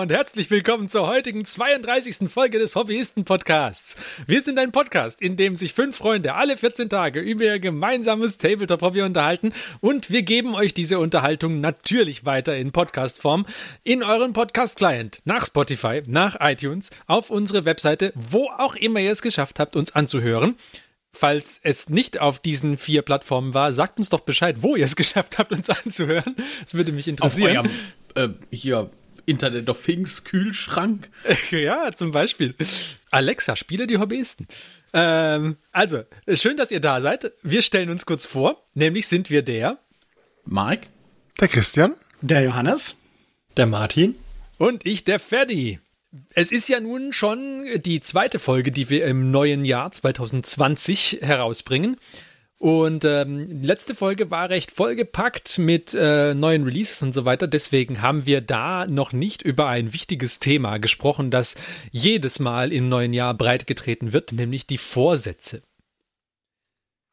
Und herzlich willkommen zur heutigen 32. Folge des Hobbyisten-Podcasts. Wir sind ein Podcast, in dem sich fünf Freunde alle 14 Tage über ihr gemeinsames Tabletop-Hobby unterhalten und wir geben euch diese Unterhaltung natürlich weiter in Podcast-Form in euren Podcast-Client, nach Spotify, nach iTunes, auf unsere Webseite, wo auch immer ihr es geschafft habt, uns anzuhören. Falls es nicht auf diesen vier Plattformen war, sagt uns doch Bescheid, wo ihr es geschafft habt, uns anzuhören. Das würde mich interessieren. Auf eurem äh, hier Internet of Things Kühlschrank. ja, zum Beispiel. Alexa, spiele die Hobbyisten. Ähm, also, schön, dass ihr da seid. Wir stellen uns kurz vor. Nämlich sind wir der Mike, der Christian, der Johannes, der Martin und ich, der Ferdi. Es ist ja nun schon die zweite Folge, die wir im neuen Jahr 2020 herausbringen. Und ähm, letzte Folge war recht vollgepackt mit äh, neuen Releases und so weiter. Deswegen haben wir da noch nicht über ein wichtiges Thema gesprochen, das jedes Mal im neuen Jahr breitgetreten wird, nämlich die Vorsätze.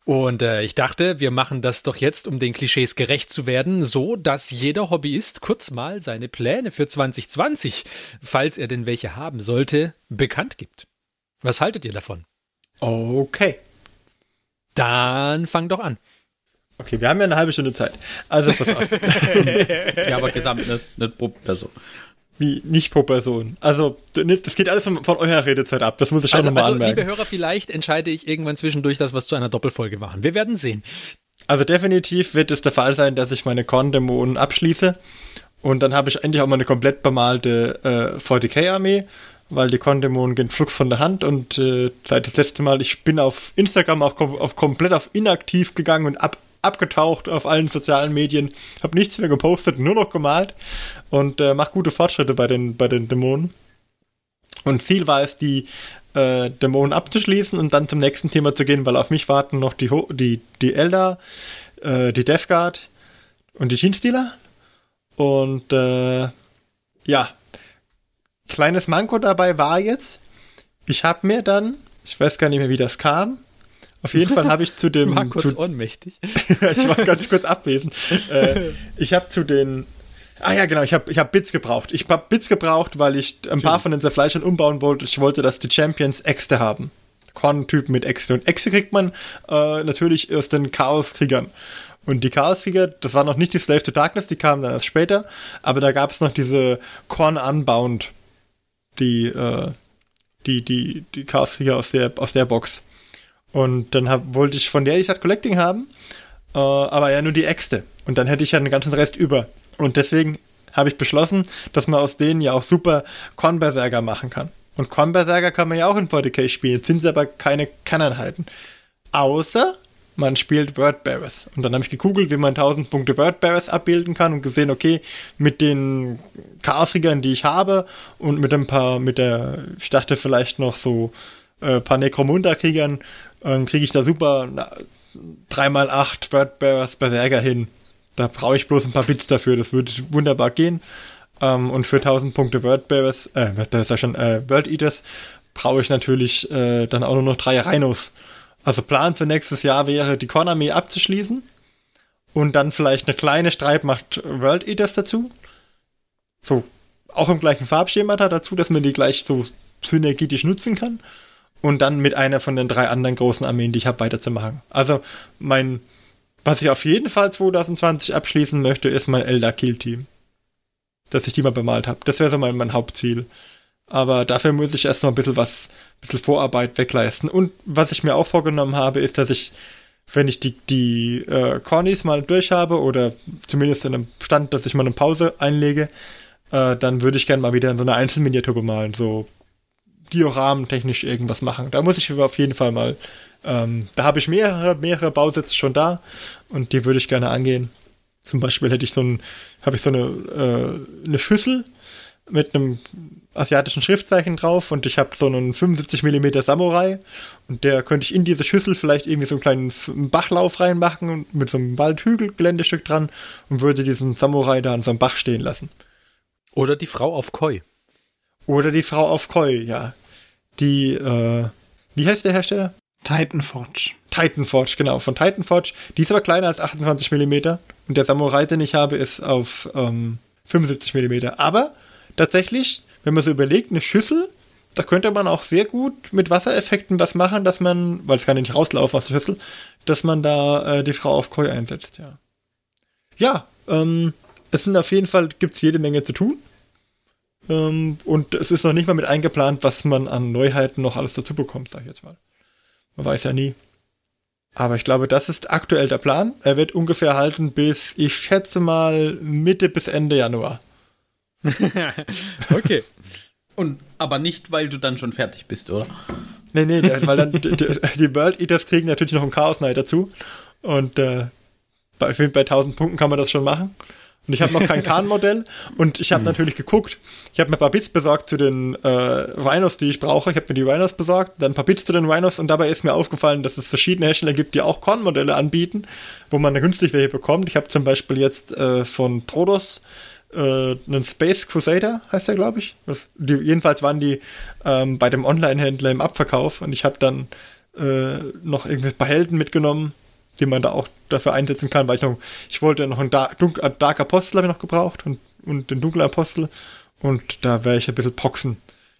Und äh, ich dachte, wir machen das doch jetzt, um den Klischees gerecht zu werden, so dass jeder Hobbyist kurz mal seine Pläne für 2020, falls er denn welche haben sollte, bekannt gibt. Was haltet ihr davon? Okay. Dann fang doch an. Okay, wir haben ja eine halbe Stunde Zeit. Also pass auf. ja, aber gesamt, nicht, nicht pro Person. Wie, nicht pro Person. Also, das geht alles von, von eurer Redezeit ab. Das muss ich schon also, nochmal also, anmerken. Liebe Hörer, vielleicht entscheide ich irgendwann zwischendurch das, was zu einer Doppelfolge machen. Wir werden sehen. Also definitiv wird es der Fall sein, dass ich meine Korn-Dämonen abschließe. Und dann habe ich endlich auch mal eine komplett bemalte äh, 40k-Armee weil die Kondämonen gehen flugs von der Hand und äh, seit das letzte Mal, ich bin auf Instagram auf, auf komplett auf inaktiv gegangen und ab, abgetaucht auf allen sozialen Medien, habe nichts mehr gepostet, nur noch gemalt und äh, mache gute Fortschritte bei den, bei den Dämonen. Und Ziel war es, die äh, Dämonen abzuschließen und dann zum nächsten Thema zu gehen, weil auf mich warten noch die, die, die Elder, äh, die Death Guard und die Jeanstealer. Und äh, ja, kleines Manko dabei war jetzt, ich habe mir dann, ich weiß gar nicht mehr, wie das kam, auf jeden Fall habe ich zu dem. War kurz zu, ohnmächtig. ich war ganz kurz abwesend. Äh, ich habe zu den. Ah ja, genau, ich habe ich hab Bits gebraucht. Ich habe Bits gebraucht, weil ich ein paar von den Zerfleischern umbauen wollte. Ich wollte, dass die Champions Äxte haben. Korn-Typen mit Äxte. Und Äxte kriegt man äh, natürlich aus den Chaos-Kriegern. Und die Chaos-Krieger, das war noch nicht die Slave to Darkness, die kamen dann erst später. Aber da gab es noch diese Korn-Unbound die, äh, die, die, die Chaos-Krieger aus der, aus der Box. Und dann hab, wollte ich von der die Stadt Collecting haben, äh, aber ja nur die Äxte. Und dann hätte ich ja den ganzen Rest über. Und deswegen habe ich beschlossen, dass man aus denen ja auch super Kornberserker machen kann. Und Kornberserker kann man ja auch in 40k spielen, sind aber keine Kanneinheiten. Außer man spielt Wordbearers. Und dann habe ich gegoogelt, wie man 1000 Punkte Wordbearers abbilden kann und gesehen, okay, mit den Chaosriggern, die ich habe und mit ein paar, mit der, ich dachte vielleicht noch so äh, paar Necromunda-Kriegern, äh, kriege ich da super 3x8 Wordbearers Berserker hin. Da brauche ich bloß ein paar Bits dafür, das würde wunderbar gehen. Ähm, und für 1000 Punkte Wordbearers, äh, Wordbearers ja schon, äh, World Eaters, brauche ich natürlich äh, dann auch nur noch drei Rhinos. Also Plan für nächstes Jahr wäre, die Kornarmee abzuschließen und dann vielleicht eine kleine Streitmacht World Eaters dazu. So, auch im gleichen Farbschema da dazu, dass man die gleich so synergetisch nutzen kann. Und dann mit einer von den drei anderen großen Armeen, die ich habe, weiterzumachen. Also mein, was ich auf jeden Fall 2020 abschließen möchte, ist mein Elder Kill Team. Dass ich die mal bemalt habe. Das wäre so mein, mein Hauptziel. Aber dafür muss ich erst noch ein bisschen was, ein bisschen Vorarbeit wegleisten. Und was ich mir auch vorgenommen habe, ist, dass ich, wenn ich die, die äh, Cornies mal durch habe oder zumindest in einem Stand, dass ich mal eine Pause einlege, äh, dann würde ich gerne mal wieder in so eine Einzelminiatur bemalen, so Dioramen technisch irgendwas machen. Da muss ich auf jeden Fall mal, ähm, da habe ich mehrere, mehrere Bausätze schon da und die würde ich gerne angehen. Zum Beispiel hätte ich so ein, habe ich so eine, äh, eine Schüssel mit einem asiatischen Schriftzeichen drauf und ich habe so einen 75 mm Samurai und der könnte ich in diese Schüssel vielleicht irgendwie so einen kleinen Bachlauf reinmachen mit so einem Waldhügelgeländestück dran und würde diesen Samurai da an so einem Bach stehen lassen. Oder die Frau auf Koi. Oder die Frau auf Koi, ja. Die, äh, wie heißt der Hersteller? Titanforge. Titanforge, genau, von Titanforge. Die ist aber kleiner als 28 mm und der Samurai, den ich habe, ist auf ähm, 75 mm. Aber tatsächlich, wenn man so überlegt, eine Schüssel, da könnte man auch sehr gut mit Wassereffekten was machen, dass man, weil es kann ja nicht rauslaufen aus der Schüssel, dass man da äh, die Frau auf Koi einsetzt, ja. Ja, ähm, es sind auf jeden Fall, gibt es jede Menge zu tun. Ähm, und es ist noch nicht mal mit eingeplant, was man an Neuheiten noch alles dazu bekommt, sag ich jetzt mal. Man weiß ja nie. Aber ich glaube, das ist aktuell der Plan. Er wird ungefähr halten bis, ich schätze mal, Mitte bis Ende Januar. okay. Und aber nicht, weil du dann schon fertig bist, oder? Nee, nee, weil dann die, die World Eaters kriegen natürlich noch einen Chaos Knight dazu. Und äh, bei, bei 1000 Punkten kann man das schon machen. Und ich habe noch kein Kahn-Modell und ich habe mhm. natürlich geguckt. Ich habe mir ein paar Bits besorgt zu den äh, Rhinos, die ich brauche. Ich habe mir die Rhinos besorgt, dann ein paar Bits zu den Rhinos und dabei ist mir aufgefallen, dass es verschiedene Hersteller gibt, die auch Korn-Modelle anbieten, wo man günstig welche bekommt. Ich habe zum Beispiel jetzt äh, von Prodos äh, einen Space Crusader, heißt der, glaube ich. Das, die, jedenfalls waren die ähm, bei dem Online-Händler im Abverkauf und ich habe dann äh, noch irgendwie ein paar Helden mitgenommen die man da auch dafür einsetzen kann, weil ich noch, ich wollte noch einen Dark, Dun Dark Apostel habe ich noch gebraucht und, und den Dunklen Apostel und da werde ich ein bisschen poxen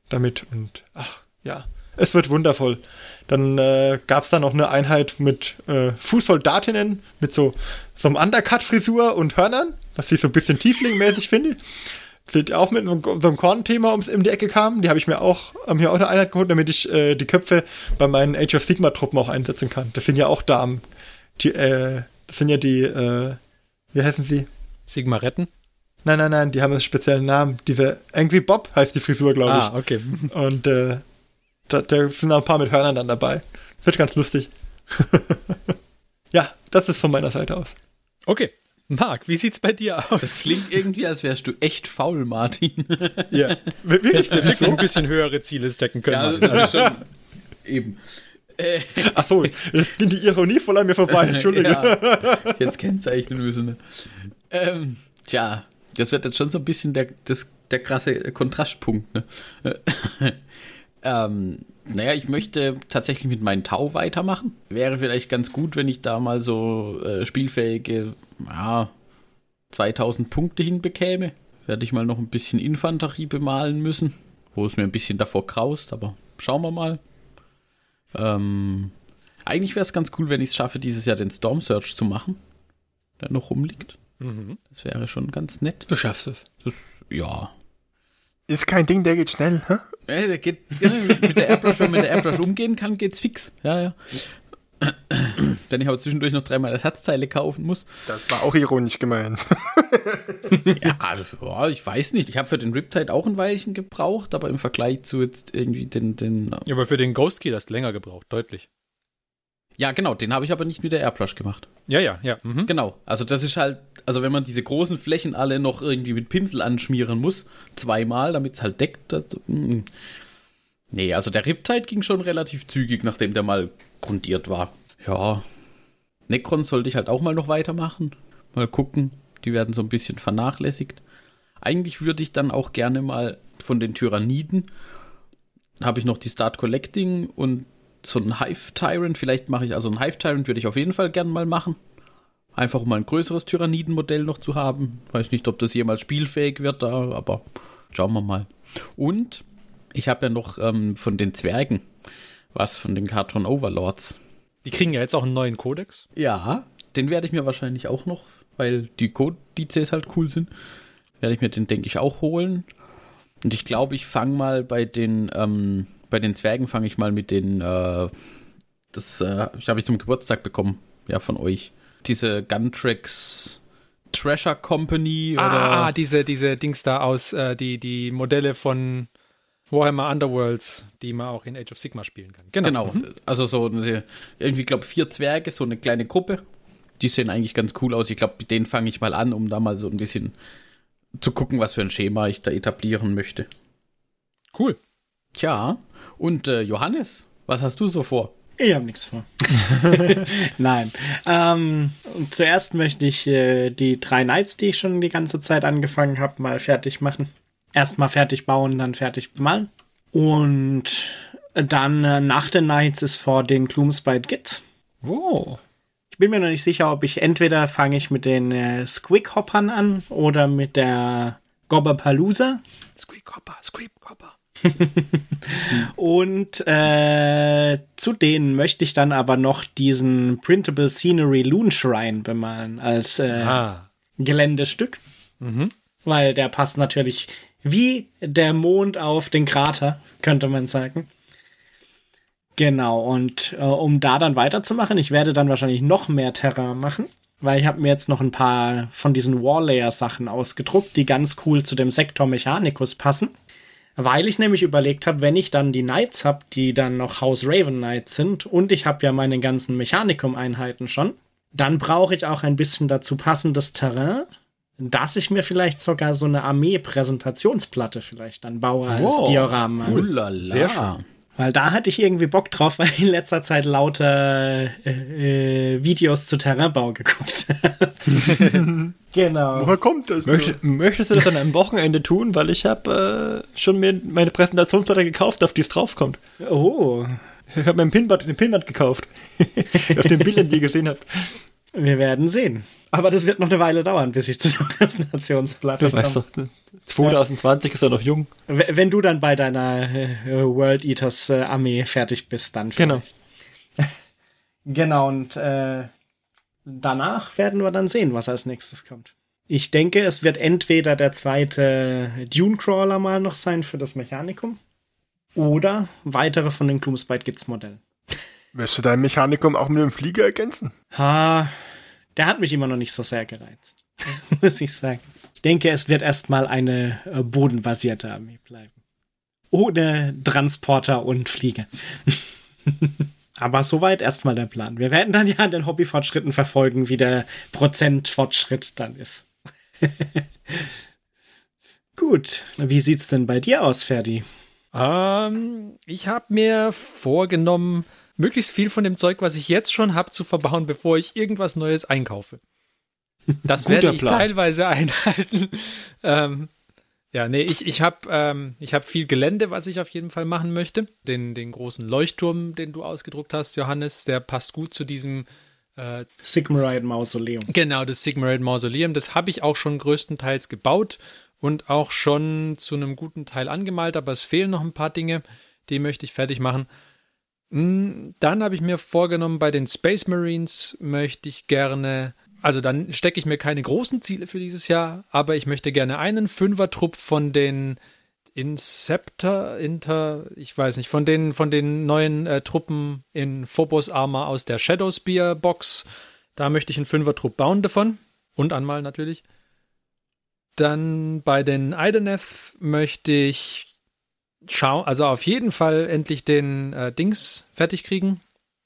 damit und ach, ja, es wird wundervoll. Dann äh, gab es da noch eine Einheit mit äh, Fußsoldatinnen mit so, so einem Undercut-Frisur und Hörnern, was ich so ein bisschen Tiefling-mäßig finde. Sind auch mit so einem Korn-Thema ums in die Ecke kamen. Die habe ich mir auch, haben mir auch eine Einheit geholt, damit ich äh, die Köpfe bei meinen Age of Sigma-Truppen auch einsetzen kann. Das sind ja auch Damen. Die, äh, das sind ja die, äh, wie heißen sie? Sigmaretten? Nein, nein, nein, die haben einen speziellen Namen. Diese Angry Bob heißt die Frisur, glaube ich. Ah, okay. Und äh, da, da, sind auch ein paar mit Hörnern dann dabei. Wird ganz lustig. ja, das ist von meiner Seite aus. Okay. Marc, wie sieht's bei dir aus? Das klingt irgendwie, als wärst du echt faul, Martin. ja. Wirklich, du so? ein bisschen höhere Ziele stecken können. Ja, also, also schon, eben. Äh. Ach so, jetzt ging die Ironie voll an mir vorbei, Entschuldige. ja, jetzt kennzeichnen müssen. Ne? Ähm, tja, das wird jetzt schon so ein bisschen der, das, der krasse Kontrastpunkt. Ne? ähm, naja, ich möchte tatsächlich mit meinem Tau weitermachen. Wäre vielleicht ganz gut, wenn ich da mal so äh, spielfähige, ja, 2000 Punkte hinbekäme. Werde ich mal noch ein bisschen Infanterie bemalen müssen, wo es mir ein bisschen davor kraust, aber schauen wir mal. Ähm, eigentlich wäre es ganz cool, wenn ich es schaffe, dieses Jahr den Storm Search zu machen, der noch rumliegt. Mhm. Das wäre schon ganz nett. Du schaffst es. Das, ja. Ist kein Ding, der geht schnell, hä? Ja, der geht, ja, mit der Airbrush, wenn man mit der Airbrush umgehen kann, geht's fix. Ja, ja. Wenn ich aber zwischendurch noch dreimal Ersatzteile kaufen muss. Das war auch ironisch gemeint. ja, also, ich weiß nicht. Ich habe für den Riptide auch ein Weilchen gebraucht, aber im Vergleich zu jetzt irgendwie den. den ja, aber für den Ghost Key hast du länger gebraucht, deutlich. Ja, genau, den habe ich aber nicht mit der Airbrush gemacht. Ja, ja, ja. Mhm. Genau. Also das ist halt, also wenn man diese großen Flächen alle noch irgendwie mit Pinsel anschmieren muss, zweimal, damit es halt deckt. Das, mm. nee, also der Riptide ging schon relativ zügig, nachdem der mal grundiert war. Ja. Necron sollte ich halt auch mal noch weitermachen. Mal gucken. Die werden so ein bisschen vernachlässigt. Eigentlich würde ich dann auch gerne mal von den Tyranniden habe ich noch die Start Collecting und so ein Hive Tyrant. Vielleicht mache ich also ein Hive Tyrant, würde ich auf jeden Fall gerne mal machen. Einfach um mal ein größeres Tyrannidenmodell noch zu haben. Weiß nicht, ob das jemals spielfähig wird, da, aber schauen wir mal. Und ich habe ja noch ähm, von den Zwergen was von den Cartoon Overlords. Die kriegen ja jetzt auch einen neuen Codex. Ja, den werde ich mir wahrscheinlich auch noch, weil die Codizes halt cool sind. Werde ich mir den, denke ich, auch holen. Und ich glaube, ich fange mal bei den, ähm, bei den Zwergen fange ich mal mit den, äh, das äh, habe ich zum Geburtstag bekommen, ja, von euch. Diese Guntracks Treasure Company ah, oder. Ah, diese, diese Dings da aus, äh, die, die Modelle von Warhammer Underworlds, die man auch in Age of Sigma spielen kann. Genau. genau. Mhm. Also so irgendwie, glaube vier Zwerge, so eine kleine Gruppe. Die sehen eigentlich ganz cool aus. Ich glaube, mit denen fange ich mal an, um da mal so ein bisschen zu gucken, was für ein Schema ich da etablieren möchte. Cool. Tja, und äh, Johannes, was hast du so vor? Ich habe nichts vor. Nein. Ähm, zuerst möchte ich äh, die drei Nights, die ich schon die ganze Zeit angefangen habe, mal fertig machen erstmal fertig bauen, dann fertig bemalen. Und dann äh, nach den Nights ist vor den Gloomspite Gits. Oh. Ich bin mir noch nicht sicher, ob ich entweder fange ich mit den äh, Squig-Hoppern an oder mit der Gobberpalooza. Squeak-Hopper, Squeak-Hopper. Und äh, zu denen möchte ich dann aber noch diesen Printable Scenery Loon Shrine bemalen als äh, Ah. Geländestück. Weil der passt natürlich wie der Mond auf den Krater, könnte man sagen. Genau, und äh, um da dann weiterzumachen, ich werde dann wahrscheinlich noch mehr Terrain machen, weil ich habe mir jetzt noch ein paar von diesen Warlayer-Sachen ausgedruckt, die ganz cool zu dem Sektor Mechanicus passen. Weil ich nämlich überlegt habe, wenn ich dann die Knights habe, die dann noch House Raven Knights sind, und ich habe ja meine ganzen Mechanikum-Einheiten schon, dann brauche ich auch ein bisschen dazu passendes Terrain, dass ich mir vielleicht sogar so eine Armee-Präsentationsplatte vielleicht dann baue als Wow, Diorama. Ulala. Sehr schön. Weil da hatte ich irgendwie Bock drauf, weil ich in letzter Zeit lauter äh, äh, Videos zu Terrainbau geguckt habe. genau. Woher kommt das? Möcht, möchtest du das an einem Wochenende tun? Weil ich habe äh, schon mir meine Präsentationsplatte gekauft, auf die es draufkommt. Oh, Ich habe mir ein Pinband, ein Pinband gekauft. auf den Bildern, die ihr gesehen habt. Wir werden sehen. Aber das wird noch eine Weile dauern, bis ich zu der Präsentationsplatte Du weißt komme. doch, 2020 ist er noch jung. Wenn du dann bei deiner äh, World Eaters äh, Armee fertig bist, dann Genau. vielleicht. Genau, und äh, danach werden wir dann sehen, was als nächstes kommt. Ich denke, es wird entweder der zweite Dune Crawler mal noch sein für das Mechanikum oder weitere von den Gloomspite Gits Modellen. Wirst du dein Mechanikum auch mit dem Flieger ergänzen? Ha, der hat mich immer noch nicht so sehr gereizt, muss ich sagen. Ich denke, es wird erstmal eine äh, bodenbasierte Armee bleiben. Ohne Transporter und Flieger. Aber soweit erstmal der Plan. Wir werden dann ja an den Hobbyfortschritten verfolgen, wie der Prozentfortschritt dann ist. Gut, wie sieht's denn bei dir aus, Ferdi? Ähm, ich habe mir vorgenommen, möglichst viel von dem Zeug, was ich jetzt schon habe, zu verbauen, bevor ich irgendwas Neues einkaufe. Das werde ich Plan. teilweise einhalten. ähm, ja, nee, ich, ich habe ähm, ich hab viel Gelände, was ich auf jeden Fall machen möchte. Den, den großen Leuchtturm, den du ausgedruckt hast, Johannes, der passt gut zu diesem äh, Sigmarite Mausoleum. Genau, das Sigmarite Mausoleum, das habe ich auch schon größtenteils gebaut und auch schon zu einem guten Teil angemalt, aber es fehlen noch ein paar Dinge, die möchte ich fertig machen. Mm, Dann habe ich mir vorgenommen, bei den Space Marines möchte ich gerne, also dann stecke ich mir keine großen Ziele für dieses Jahr, aber ich möchte gerne einen Fünfertrupp von den Inceptor, Inter, ich weiß nicht, von den, von den neuen äh, Truppen in Phobos Armor aus der Shadowspear Box. Da möchte ich einen Fünfertrupp bauen davon. Und anmalen natürlich. Dann bei den Ideneth möchte ich schauen, also auf jeden Fall endlich den äh, Dings fertig kriegen.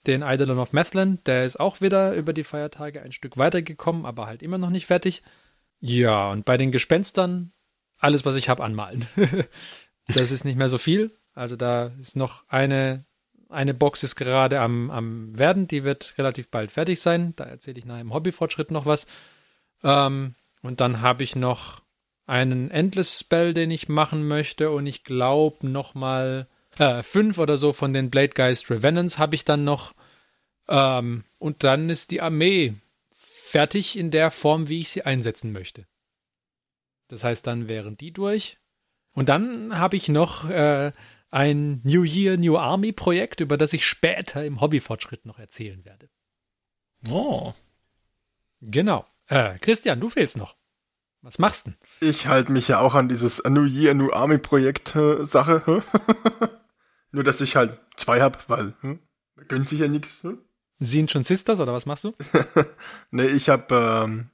Den Eidolon of Methlan. Der ist auch wieder über die Feiertage ein Stück weitergekommen, aber halt immer noch nicht fertig. Ja, und bei den Gespenstern alles, was ich habe, anmalen. das ist nicht mehr so viel. Also da ist noch eine, eine Box ist gerade am, am werden, die wird relativ bald fertig sein. Da erzähle ich nachher im Hobbyfortschritt noch was. Ähm, und dann habe ich noch einen Endless Spell, den ich machen möchte. Und ich glaube noch mal äh, fünf oder so von den Blade Geist Revenants habe ich dann noch. Ähm, und dann ist die Armee fertig in der Form, wie ich sie einsetzen möchte. Das heißt, dann wären die durch. Und dann habe ich noch äh, ein New Year, New Army Projekt, über das ich später im Hobbyfortschritt noch erzählen werde. Oh. Genau. Äh, Christian, du fehlst noch. Was machst du denn? Ich halte mich ja auch an dieses New Year, New Army Projekt äh, Sache. Nur, dass ich halt zwei hab, weil hm? gönnt sich ja nichts. Hm? Sind schon Sisters oder was machst du? Nee, ich hab ähm,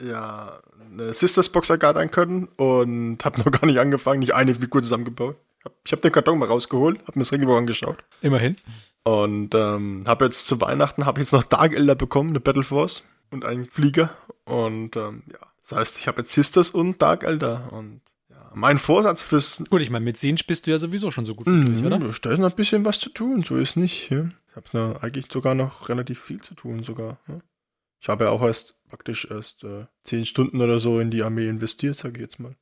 ja eine Sisters Box ergattern können und hab noch gar nicht angefangen, nicht eine Figur zusammengebaut. Ich habe den Karton mal rausgeholt, hab mir das Regelbuch angeschaut Immerhin. und ähm, habe jetzt zu Weihnachten habe jetzt noch Dark Elder bekommen, eine Battle Force und einen Flieger und ähm, ja, das heißt, ich habe jetzt Sisters und Dark Elder und ja, mein Vorsatz fürs Gut, ich meine, mit Sinch bist du ja sowieso schon so gut wie durch, oder? Mhm, Da ist noch ein bisschen was zu tun, so ist nicht. Ja. Ich habe da eigentlich sogar noch relativ viel zu tun sogar. Ja. Ich habe ja auch erst praktisch erst äh, zehn Stunden oder so in die Armee investiert, sage ich jetzt mal.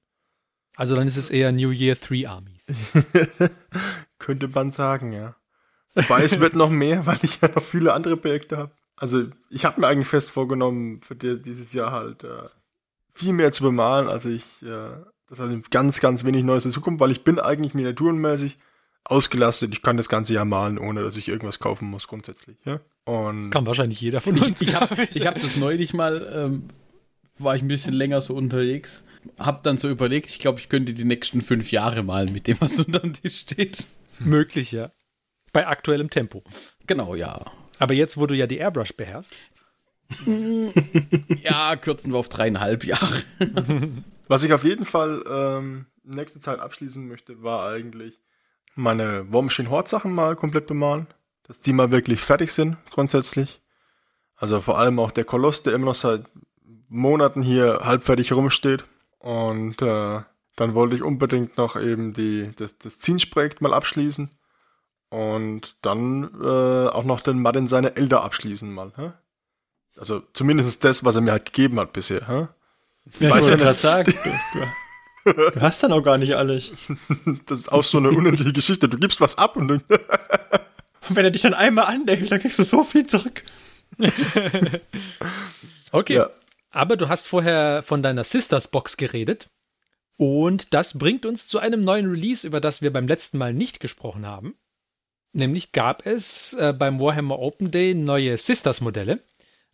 Also dann ist es eher New Year Three Armies. Könnte man sagen, ja. Wobei es wird noch mehr, weil ich ja noch viele andere Projekte habe. Also ich habe mir eigentlich fest vorgenommen, für die, dieses Jahr halt äh, viel mehr zu bemalen. Also ich, äh, das heißt ganz, ganz wenig Neues dazukommt, weil ich bin eigentlich miniaturenmäßig ausgelastet. Ich kann das ganze Jahr malen, ohne dass ich irgendwas kaufen muss grundsätzlich. Ja? Und Kann wahrscheinlich jeder von uns. Ich habe ich hab das neulich mal, ähm, war ich ein bisschen länger so unterwegs, hab dann so überlegt, ich glaube, ich könnte die nächsten fünf Jahre malen mit dem, was unter dem Tisch steht. Möglich, ja. Bei aktuellem Tempo. Genau, ja. Aber jetzt, wo du ja die Airbrush beherrschst. Ja, kürzen wir auf dreieinhalb Jahre. Was ich auf jeden Fall ähm, nächste Zeit abschließen möchte, war eigentlich meine War Machine Horde Sachen mal komplett bemalen. Dass die mal wirklich fertig sind, grundsätzlich. Also vor allem auch der Koloss, der immer noch seit Monaten hier halbfertig rumsteht. Und äh, dann wollte ich unbedingt noch eben die, das, das Zinsch-Projekt mal abschließen. Und dann äh, auch noch den Martin seine Elder abschließen mal. Hä? Also zumindest das, was er mir halt gegeben hat bisher. Hä? Ja, Weiß ich ja wollte gerade sagen, du, du, du hast dann auch gar nicht alles. Das ist auch so eine unendliche Geschichte. Du gibst was ab und Und wenn er dich dann einmal andeckt, dann kriegst du so viel zurück. Okay. Ja. Aber du hast vorher von deiner Sisters Box geredet. Und das bringt uns zu einem neuen Release, über das wir beim letzten Mal nicht gesprochen haben. Nämlich gab es äh, beim Warhammer Open Day neue Sisters-Modelle.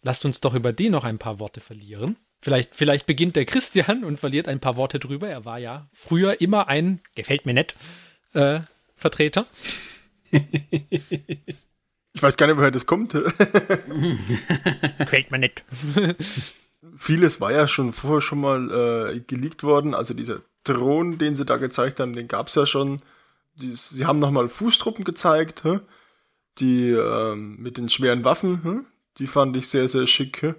Lasst uns doch über die noch ein paar Worte verlieren. Vielleicht, vielleicht beginnt der Christian und verliert ein paar Worte drüber. Er war ja früher immer ein, gefällt mir nett, äh, Vertreter. ich weiß gar nicht, woher das kommt. Gefällt mir nett. Vieles war ja schon vorher schon mal äh, geleakt worden. Also dieser Thron, den sie da gezeigt haben, den gab's ja schon. Die, sie haben nochmal Fußtruppen gezeigt, hä? die ähm, mit den schweren Waffen. Hä? Die fand ich sehr, sehr schick.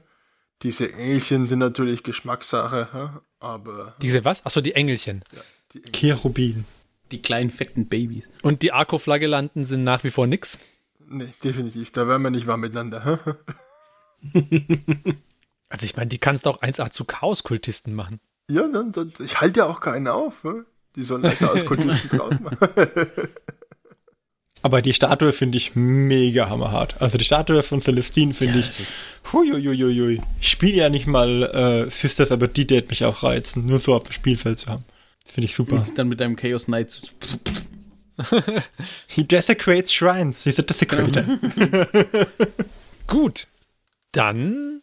Diese Engelchen sind natürlich Geschmackssache, aber Diese was? Achso, die Engelchen. die Engel Cherubin. Die kleinen fetten Babys. Und die Arco-Flagellanten sind nach wie vor nix. Nee, definitiv. Da werden wir nicht warm miteinander. Also ich meine, die kannst du auch 1A zu Chaos-Kultisten machen. Ja, dann, dann, ich halte ja auch keinen auf. Die sollen lecker aus Kultisten drauf machen. Aber die Statue finde ich mega hammerhart. Also die Statue von Celestine finde ich. Huiuiuiui. Ich spiele ja nicht mal äh, Sisters, aber die wird mich auch reizen, nur so auf dem Spielfeld zu haben. Das finde ich super. Dann mit deinem Chaos Knight. He desecrates shrines. He's a desecrator. Gut. Dann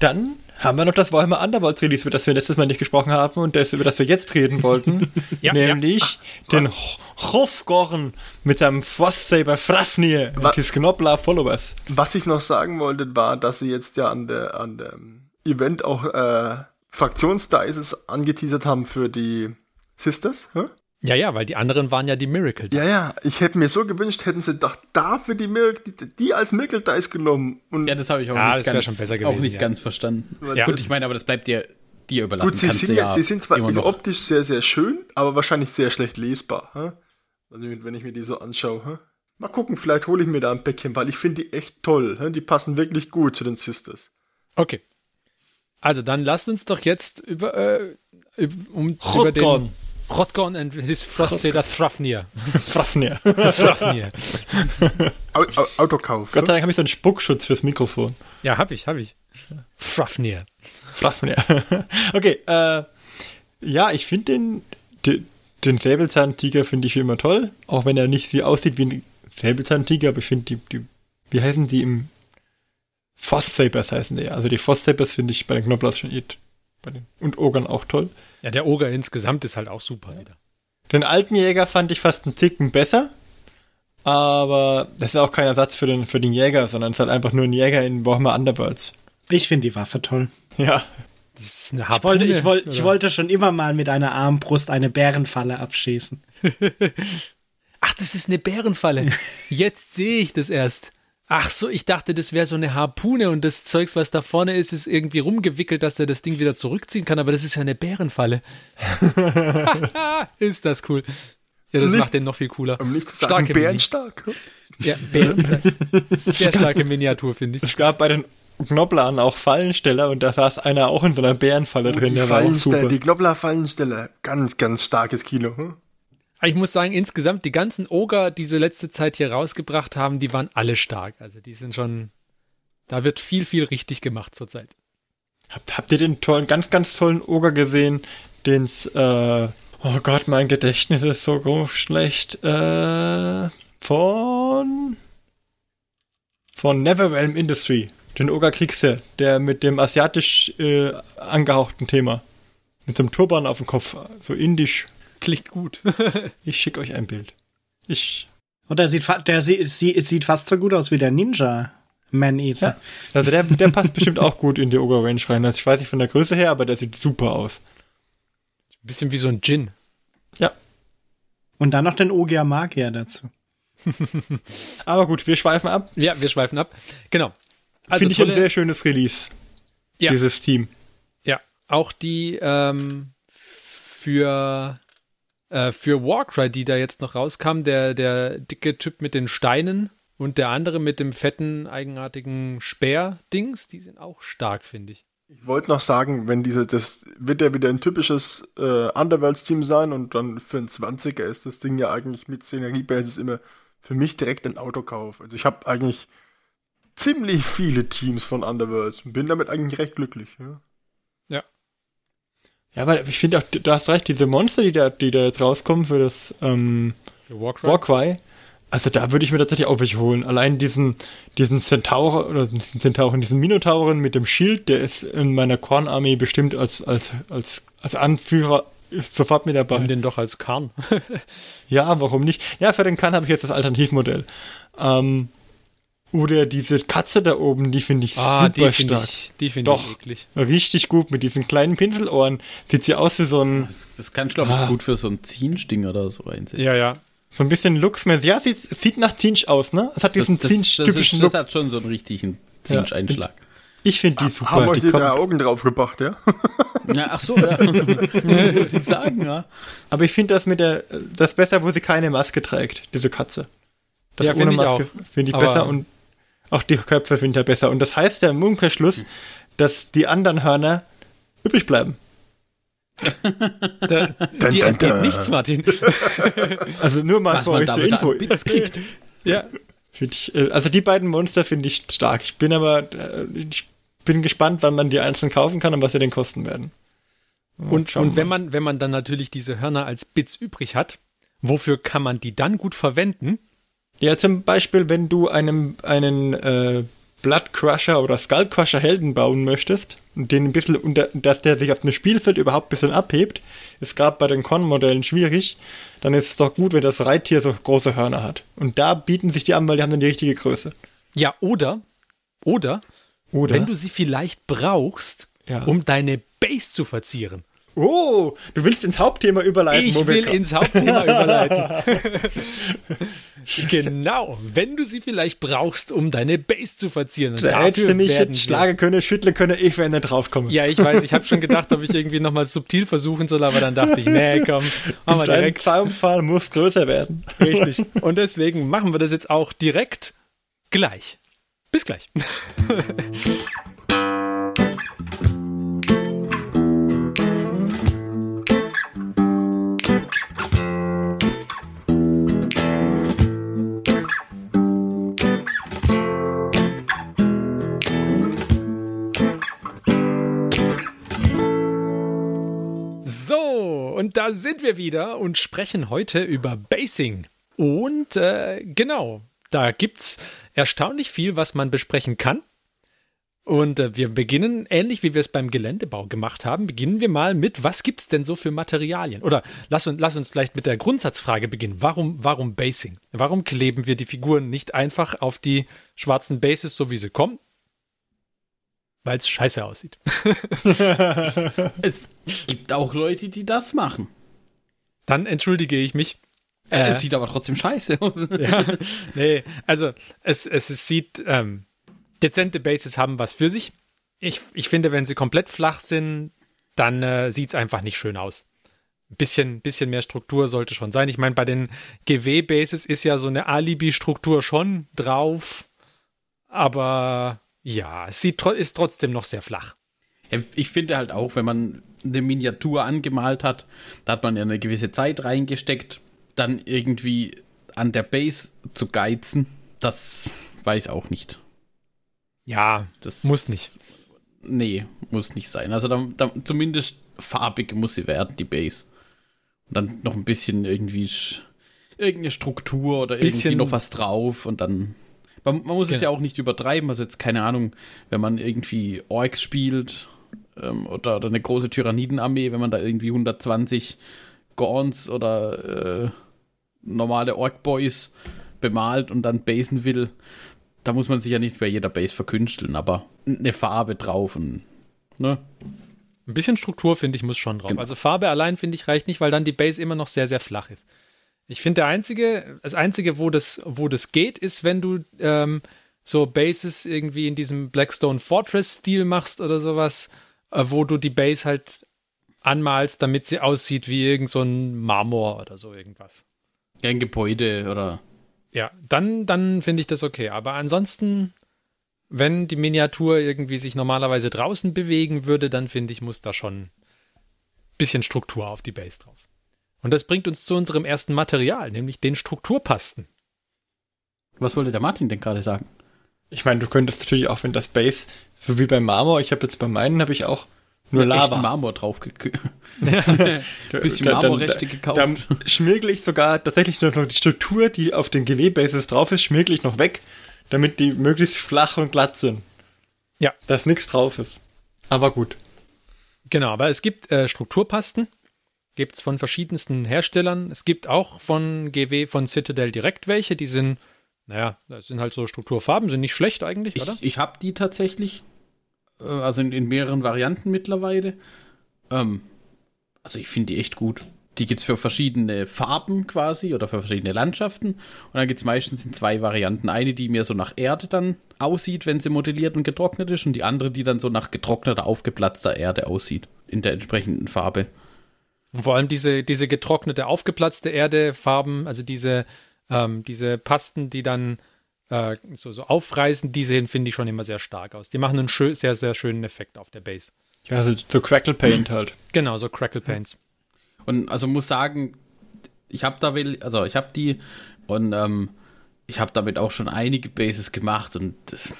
Dann haben wir noch das Warhammer Underworlds Release, über das wir letztes Mal nicht gesprochen haben und das, über das wir jetzt reden wollten. Ja, nämlich den Hofgorn mit seinem Frostsaber Frafnir Was? und his Knoblar Followers. Was ich noch sagen wollte, war, dass sie jetzt ja an der an dem Event auch äh, Fraktionsdices angeteasert haben für die Sisters. Hä? Ja, ja, weil die anderen waren ja die Miracle. Ja, ja, ich hätte mir so gewünscht, hätten sie doch dafür die, Miracle, die, die als Miracle Dice genommen. Und Ja, das habe ich auch Ja, nicht, ganz, schon besser auch gewesen, nicht ja. ganz verstanden. Ja. Gut, ich meine, aber das bleibt dir, dir überlassen. gut, sie sind, ja, sie sind zwar immer noch. optisch sehr, sehr schön, aber wahrscheinlich sehr schlecht lesbar. Hä? Also, wenn ich mir die so anschaue. Hä? Mal gucken, vielleicht hole ich mir da ein Päckchen, weil ich finde die echt toll. Hä? Die passen wirklich gut zu den Sisters. Okay. Also dann lasst uns doch jetzt über, äh, um, über den Rotgorn. And his Frostsaber Thrafnir. Thrafnir. Au, Autokauf. Gott hä? sei Dank habe ich so einen Spuckschutz fürs Mikrofon. Ja, hab ich, hab ich. Thrafnir. Frafnir. okay, äh, ja, ich finde den, den, den Säbelzahntiger finde ich immer toll, auch wenn er nicht wie aussieht wie ein Säbelzahntiger, aber ich finde die, die, wie heißen die im Frostsabers heißen die, also die Frostsabers finde ich bei den Knoblauch schon eh, und Ogern auch toll. Ja, der Oger insgesamt ist halt auch super wieder. Den alten Jäger fand ich fast einen Ticken besser, aber das ist auch kein Ersatz für den, für den Jäger, sondern es ist halt einfach nur ein Jäger in Warhammer Underbirds. Ich finde die Waffe toll. Ja, Das ist eine Ich wollte, ich, Harpune, wollte, ich wollte schon immer mal mit einer Armbrust eine Bärenfalle abschießen. Ach, das ist eine Bärenfalle. Jetzt sehe ich das erst. Ach so, ich dachte, das wäre so eine Harpune und das Zeugs, was da vorne ist, ist irgendwie rumgewickelt, dass er das Ding wieder zurückziehen kann, aber das ist ja eine Bärenfalle. ist das cool. Ja, das Nicht- macht den noch viel cooler. Um nicht zu sagen, Starke bärenstark. Ja, Bärenstark. Sehr starke Miniatur, finde ich. es gab bei den Knoblern auch Fallensteller und da saß einer auch in so einer Bärenfalle drin, Die der war auch Fallenstelle, super. die Knoblauch-Fallenstelle. Ganz, ganz starkes Kilo. hä? Ich muss sagen, insgesamt, die ganzen Oger, die sie letzte Zeit hier rausgebracht haben, die waren alle stark. Also die sind schon Da wird viel, viel richtig gemacht zurzeit. Habt, habt ihr den tollen, ganz, ganz tollen Oger gesehen, den's, äh, oh Gott, mein Gedächtnis ist so schlecht, äh, von, von Neverwhelm Industry. Den Oger Kriegse, der mit dem asiatisch äh, angehauchten Thema. Mit so einem Turban auf dem Kopf, so indisch. Klingt gut. ich schicke euch ein Bild. Ich. Und der sieht, der sieht, sieht fast so gut aus wie der Ninja. Man-Eater. Ja, also der, der passt bestimmt auch gut in die Ogre-Range rein. Also ich weiß nicht von der Größe her, aber der sieht super aus. Bisschen wie so ein Gin. Ja. Und dann noch den Ogia Magier dazu. aber gut, wir schweifen ab. Ja, wir schweifen ab. Genau. Also Finde ich ein sehr schönes Release. Ja. Dieses Team. Ja, auch die ähm, für, äh, für Warcry, die da jetzt noch rauskam, der, der dicke Typ mit den Steinen und der andere mit dem fetten, eigenartigen Speer-Dings, die sind auch stark, finde ich. Ich wollte noch sagen, wenn diese, das wird ja wieder ein typisches äh, Underworlds-Team sein und dann für ein 20er ist das Ding ja eigentlich mit Szeneriebasis immer für mich direkt ein Autokauf. Also ich habe eigentlich ziemlich viele Teams von Underworld und bin damit eigentlich recht glücklich. Ja, ja aber ich finde auch, du hast recht, diese Monster, die da, die da jetzt rauskommen für das ähm, für Warcry. Warcry, also da würde ich mir tatsächlich auch welche holen. Allein diesen, diesen Centaur oder diesen Centauren, diesen Minotauren mit dem Schild, der ist in meiner Kornarmee bestimmt als, als, als, als Anführer sofort mit dabei. Nimm den doch als Karn. ja, warum nicht? Ja, für den Karn habe ich jetzt das Alternativmodell. Ähm, oder diese Katze da oben, die finde ich ah, super die find stark. Ich, die finde ich eklig. Richtig gut mit diesen kleinen Pinselohren. Sieht sie aus wie so ein. Das, das kann, glaube ich, ah. gut für so ein Ziehensting oder so einsetzen. Ja, ja. So ein bisschen Luxmäßig. Ja, sieht, sieht nach Zinsch aus, ne? Es hat diesen Zinsch-typischen Look. Das hat schon so einen richtigen Zinsch-Einschlag. Ja. Ich finde die super. Haben euch die da Augen drauf gebracht, ja? ja ach so, ja. Muss ich sagen, ja. Aber ich finde das mit der, das besser, wo sie keine Maske trägt, diese Katze. Das ja, ohne Maske finde ich besser und auch die Köpfe finde ich ja besser. Und das heißt ja im Umkehrschluss, dass die anderen Hörner übrig bleiben. da, dun, dir entgeht nichts, Martin. also nur mal Was für euch zur Info. ja. Ich, äh, also die beiden Monster finde ich stark. Ich bin aber äh, ich bin gespannt, wann man die einzeln kaufen kann und was sie denn kosten werden. Und, und wenn man, wenn man dann natürlich diese Hörner als Bits übrig hat, wofür kann man die dann gut verwenden? Ja, zum Beispiel, wenn du einem, einen äh, Blood Crusher oder Skull Crusher Helden bauen möchtest und den ein bisschen, unter, dass der sich auf dem Spielfeld überhaupt ein bisschen abhebt, ist gerade bei den Con-Modellen schwierig, dann ist es doch gut, wenn das Reittier so große Hörner hat. Und da bieten sich die an, weil die haben dann die richtige Größe. Ja, oder, oder, oder? wenn du sie vielleicht brauchst, ja. um deine Base zu verzieren. Oh, du willst ins Hauptthema überleiten. Ich will ins Hauptthema überleiten. genau, wenn du sie vielleicht brauchst, um deine Base zu verzieren. Da hättest du mich jetzt schlagen können, schütteln können, ich wäre nicht draufkommen. Ja, ich weiß, ich habe schon gedacht, ob ich irgendwie nochmal subtil versuchen soll, aber dann dachte ich, nee, komm, machen wir direkt. Dein Zaunpfahl muss größer werden. Richtig. Und deswegen machen wir das jetzt auch direkt gleich. Bis gleich. Und da sind wir wieder und sprechen heute über Basing. Und äh, genau, da gibt es erstaunlich viel, was man besprechen kann. Und äh, wir beginnen, ähnlich wie wir es beim Geländebau gemacht haben, beginnen wir mal mit, was gibt es denn so für Materialien? Oder lass uns, lass uns vielleicht mit der Grundsatzfrage beginnen. Warum, warum Basing? Warum kleben wir die Figuren nicht einfach auf die schwarzen Bases, so wie sie kommen, weil es scheiße aussieht. es gibt auch Leute, die das machen. Dann entschuldige ich mich. Äh, es sieht aber trotzdem scheiße aus. ja, nee, also es, es, es sieht, ähm, dezente Bases haben was für sich. Ich, ich finde, wenn sie komplett flach sind, dann äh, sieht es einfach nicht schön aus. Ein bisschen, bisschen mehr Struktur sollte schon sein. Ich meine, bei den GW-Bases ist ja so eine Alibi-Struktur schon drauf, aber ja, es sieht, ist trotzdem noch sehr flach. Ich finde halt auch, wenn man eine Miniatur angemalt hat, da hat man ja eine gewisse Zeit reingesteckt, dann irgendwie an der Base zu geizen, das weiß auch nicht. Ja, das muss nicht. Nee, muss nicht sein. Also da, da, zumindest farbig muss sie werden, die Base. Und dann noch ein bisschen irgendwie irgendeine Struktur oder bisschen irgendwie noch was drauf und dann. Man, man muss genau. es ja auch nicht übertreiben, also jetzt keine Ahnung, wenn man irgendwie Orks spielt ähm, oder, oder, eine große Tyrannidenarmee, wenn man da irgendwie 120 Gorns oder äh, normale Ork-Boys bemalt und dann basen will, da muss man sich ja nicht bei jeder Base verkünsteln, aber eine Farbe drauf und, ne? Ein bisschen Struktur, finde ich, muss schon drauf. Genau. Also Farbe allein, finde ich, reicht nicht, weil dann die Base immer noch sehr, sehr flach ist. Ich finde, der einzige, das einzige, wo das, wo das geht, ist, wenn du ähm, so Bases irgendwie in diesem Blackstone Fortress-Stil machst oder sowas, äh, wo du die Base halt anmalst, damit sie aussieht wie irgend so ein Marmor oder so irgendwas. Ja, ein Gebäude oder. Ja, dann, dann finde ich das okay. Aber ansonsten, wenn die Miniatur irgendwie sich normalerweise draußen bewegen würde, dann finde ich, muss da schon ein bisschen Struktur auf die Base drauf. Und das bringt uns zu unserem ersten Material, nämlich den Strukturpasten. Was wollte der Martin denn gerade sagen? Ich meine, du könntest natürlich auch, wenn das Base, so wie beim Marmor, ich habe jetzt bei meinen, habe ich auch nur Lava. Marmor drauf Ein bisschen Marmorrechte gekauft. Dann schmirgel ich sogar tatsächlich noch die Struktur, die auf den GW-Bases drauf ist, schmirgel ich noch weg, damit die möglichst flach und glatt sind. Ja. Dass nichts drauf ist. Aber gut. Genau, aber es gibt äh, Strukturpasten, gibt es von verschiedensten Herstellern. Es gibt auch von GW, von Citadel direkt welche, die sind, naja, das sind halt so Strukturfarben, sind nicht schlecht eigentlich, ich, oder? Ich habe die tatsächlich, äh, also in, in, mehreren Varianten mittlerweile. Ähm, also ich finde die echt gut. Die gibt es für verschiedene Farben quasi oder für verschiedene Landschaften. Und dann gibt es meistens in zwei Varianten. Eine, die mehr so nach Erde dann aussieht, wenn sie modelliert und getrocknet ist. Und die andere, die dann so nach getrockneter, aufgeplatzter Erde aussieht. In der entsprechenden Farbe. Und vor allem diese, diese getrocknete, aufgeplatzte Erdefarben, also diese, ähm, diese Pasten, die dann äh, so, so aufreißen, die sehen, finde ich, schon immer sehr stark aus. Die machen einen schön, sehr, sehr schönen Effekt auf der Base. Ja, also so Crackle Paint mhm. halt. Genau, so Crackle Paints. Und also muss sagen, ich habe da, also ich habe die und ähm, ich habe damit auch schon einige Bases gemacht und das,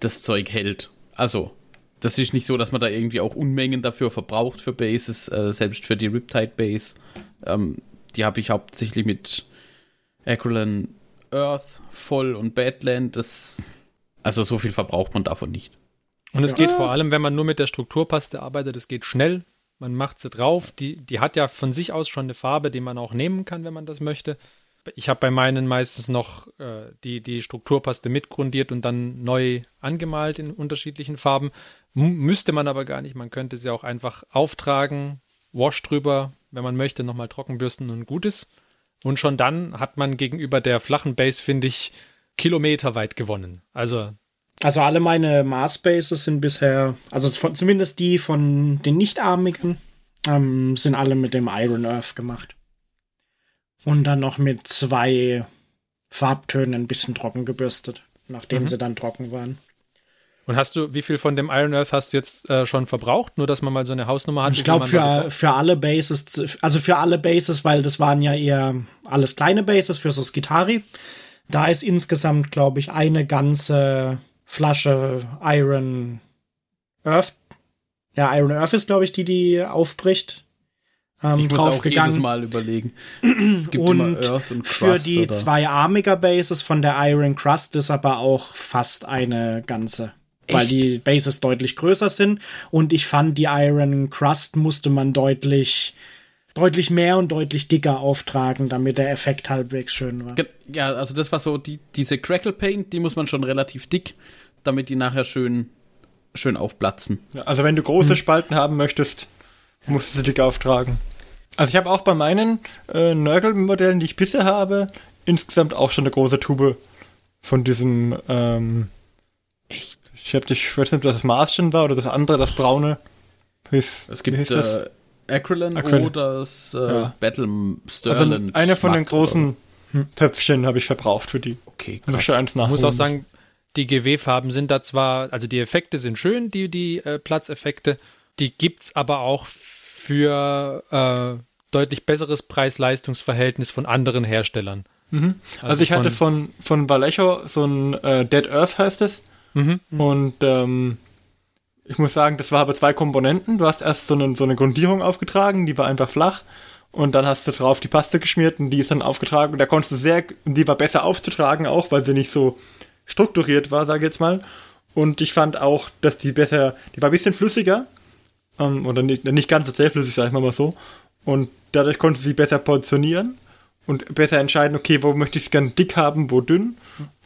das Zeug hält. Also das ist nicht so, dass man da irgendwie auch Unmengen dafür verbraucht für Bases, äh, selbst für die Riptide Base. Ähm, die habe ich hauptsächlich mit Acrolan Earth voll und Badland. Das, also so viel verbraucht man davon nicht. Und es ja. geht vor allem, wenn man nur mit der Strukturpaste arbeitet, es geht schnell. Man macht sie drauf. Die, die hat ja von sich aus schon eine Farbe, die man auch nehmen kann, wenn man das möchte. Ich habe bei meinen meistens noch äh, die, die Strukturpaste mitgrundiert und dann neu angemalt in unterschiedlichen Farben. M müsste man aber gar nicht. Man könnte sie auch einfach auftragen, Wash drüber, wenn man möchte, nochmal trockenbürsten und gut ist. Und schon dann hat man gegenüber der flachen Base, finde ich, kilometerweit gewonnen. Also. Also alle meine Mars-Bases sind bisher, also von, zumindest die von den Nicht-Armigen, ähm, sind alle mit dem Iron Earth gemacht. Und dann noch mit zwei Farbtönen ein bisschen trocken gebürstet, nachdem mhm. sie dann trocken waren. Und hast du, wie viel von dem Iron Earth hast du jetzt äh, schon verbraucht? Nur, dass man mal so eine Hausnummer hat. Ich glaube, für, für alle Bases, also für alle Bases, weil das waren ja eher alles kleine Bases für so Skitari. Da ist insgesamt, glaube ich, eine ganze Flasche Iron Earth. Ja, Iron Earth ist, glaube ich, die, die aufbricht. Ähm, ich muss auch jedes Mal überlegen. Es gibt und, immer Earth und Crust, für die oder? zwei Armiger Bases von der Iron Crust ist aber auch fast eine ganze weil die Bases deutlich größer sind. Und ich fand, die Iron Crust musste man deutlich, deutlich mehr und deutlich dicker auftragen, damit der Effekt halbwegs schön war. Ja, also das war so, die, diese Crackle Paint, die muss man schon relativ dick, damit die nachher schön, schön aufplatzen. Ja, also wenn du große hm. Spalten haben möchtest, musst du sie dick auftragen. Also ich habe auch bei meinen äh, Nurgle-Modellen, die ich bisher habe, insgesamt auch schon eine große Tube von diesem ähm, Echt? Ich habe dich, ich weiß nicht, ob das Martian war oder das andere, das braune. Ist, es gibt wie das? Äh, Acrylan, oder das äh, ja. Battle Sterling. Also eine von den großen oder? Töpfchen habe ich verbraucht für die. Okay, krass. Ich eins muss auch sagen, die GW-Farben sind da zwar, also die Effekte sind schön, die, die äh, Platzeffekte, die gibt es aber auch für äh, deutlich besseres Preis-Leistungs-Verhältnis von anderen Herstellern. Mhm. Also, also, ich von, hatte von, von Vallejo so ein äh, Dead Earth heißt es. Mhm. Und ähm, ich muss sagen, das war aber zwei Komponenten. Du hast erst so eine, so eine Grundierung aufgetragen, die war einfach flach. Und dann hast du drauf die Paste geschmiert und die ist dann aufgetragen. Und da konntest du sehr, die war besser aufzutragen auch, weil sie nicht so strukturiert war, sage ich jetzt mal. Und ich fand auch, dass die besser, die war ein bisschen flüssiger. Ähm, oder nicht, nicht ganz so zähflüssig, sag ich mal, mal so. Und dadurch konnte sie besser portionieren und besser entscheiden, okay, wo möchte ich es gerne dick haben, wo dünn.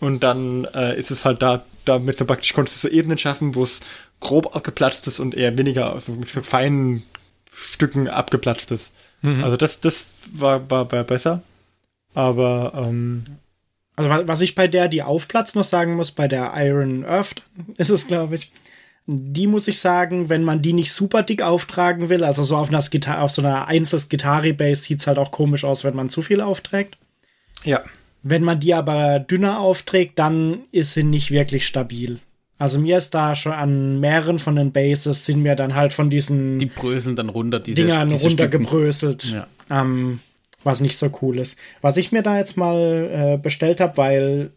Und dann äh, ist es halt da, damit so praktisch konntest du so Ebenen schaffen, wo es grob abgeplatzt ist und eher weniger, also mit so feinen Stücken abgeplatzt ist. Mhm. Also das, das war, war, war besser. Aber ähm, also was ich bei der, die aufplatzt, noch sagen muss, bei der Iron Earth ist es, glaube ich, die muss ich sagen, wenn man die nicht super dick auftragen will, also so auf, einer, auf so einer einzelnen Gitarre-Base sieht es halt auch komisch aus, wenn man zu viel aufträgt. Ja. Wenn man die aber dünner aufträgt, dann ist sie nicht wirklich stabil. Also mir ist da schon an mehreren von den Bases sind mir dann halt von diesen die bröseln dann runter, diese Dingern diese runtergebröselt, ja. ähm, was nicht so cool ist. Was ich mir da jetzt mal äh, bestellt habe, weil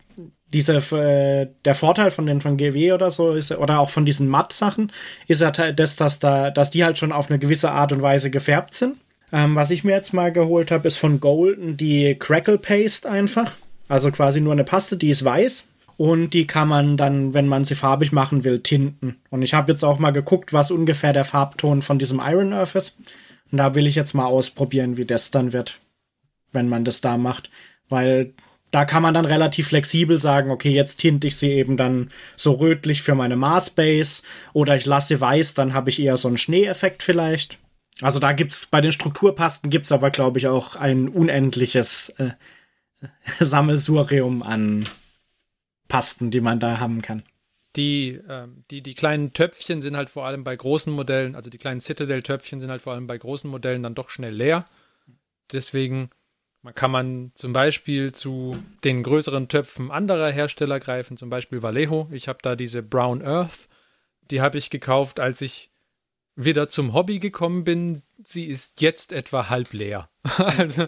diese, äh, der Vorteil von den von GW oder so ist, oder auch von diesen Matt-Sachen, ist ja das, dass, da, dass die halt schon auf eine gewisse Art und Weise gefärbt sind. Ähm, was ich mir jetzt mal geholt habe, ist von Golden die Crackle Paste einfach. Also quasi nur eine Paste, die ist weiß. Und die kann man dann, wenn man sie farbig machen will, tinten. Und ich habe jetzt auch mal geguckt, was ungefähr der Farbton von diesem Iron Earth ist. Und da will ich jetzt mal ausprobieren, wie das dann wird, wenn man das da macht. Weil da kann man dann relativ flexibel sagen, okay, jetzt tinte ich sie eben dann so rötlich für meine Marsbase oder ich lasse sie weiß, dann habe ich eher so einen Schneeeffekt vielleicht. Also da gibt's bei den Strukturpasten gibt's aber glaube ich auch ein unendliches äh, Sammelsurium an Pasten, die man da haben kann. Die, äh, die, die kleinen Töpfchen sind halt vor allem bei großen Modellen, also die kleinen Citadel-Töpfchen sind halt vor allem bei großen Modellen dann doch schnell leer. Deswegen man kann man zum Beispiel zu den größeren Töpfen anderer Hersteller greifen, zum Beispiel Vallejo. Ich habe da diese Brown Earth, die habe ich gekauft, als ich wieder zum Hobby gekommen bin. Sie ist jetzt etwa halb leer. also,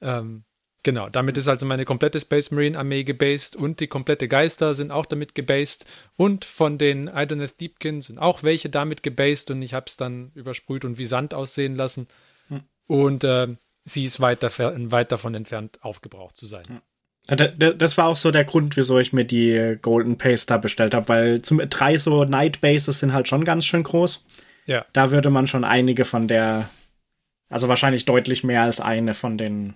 ähm, genau, damit ist also meine komplette Space Marine Armee gebased und die komplette Geister sind auch damit gebased und von den Idoneth Deepkin sind auch welche damit gebased und ich habe es dann übersprüht und wie Sand aussehen lassen. Hm. Und äh, sie ist weit, weit davon entfernt, aufgebraucht zu sein. Das war auch so der Grund, wieso ich mir die Golden Paste da bestellt habe, weil zum drei so Night Bases sind halt schon ganz schön groß. Ja. Da würde man schon einige von der, also wahrscheinlich deutlich mehr als eine von den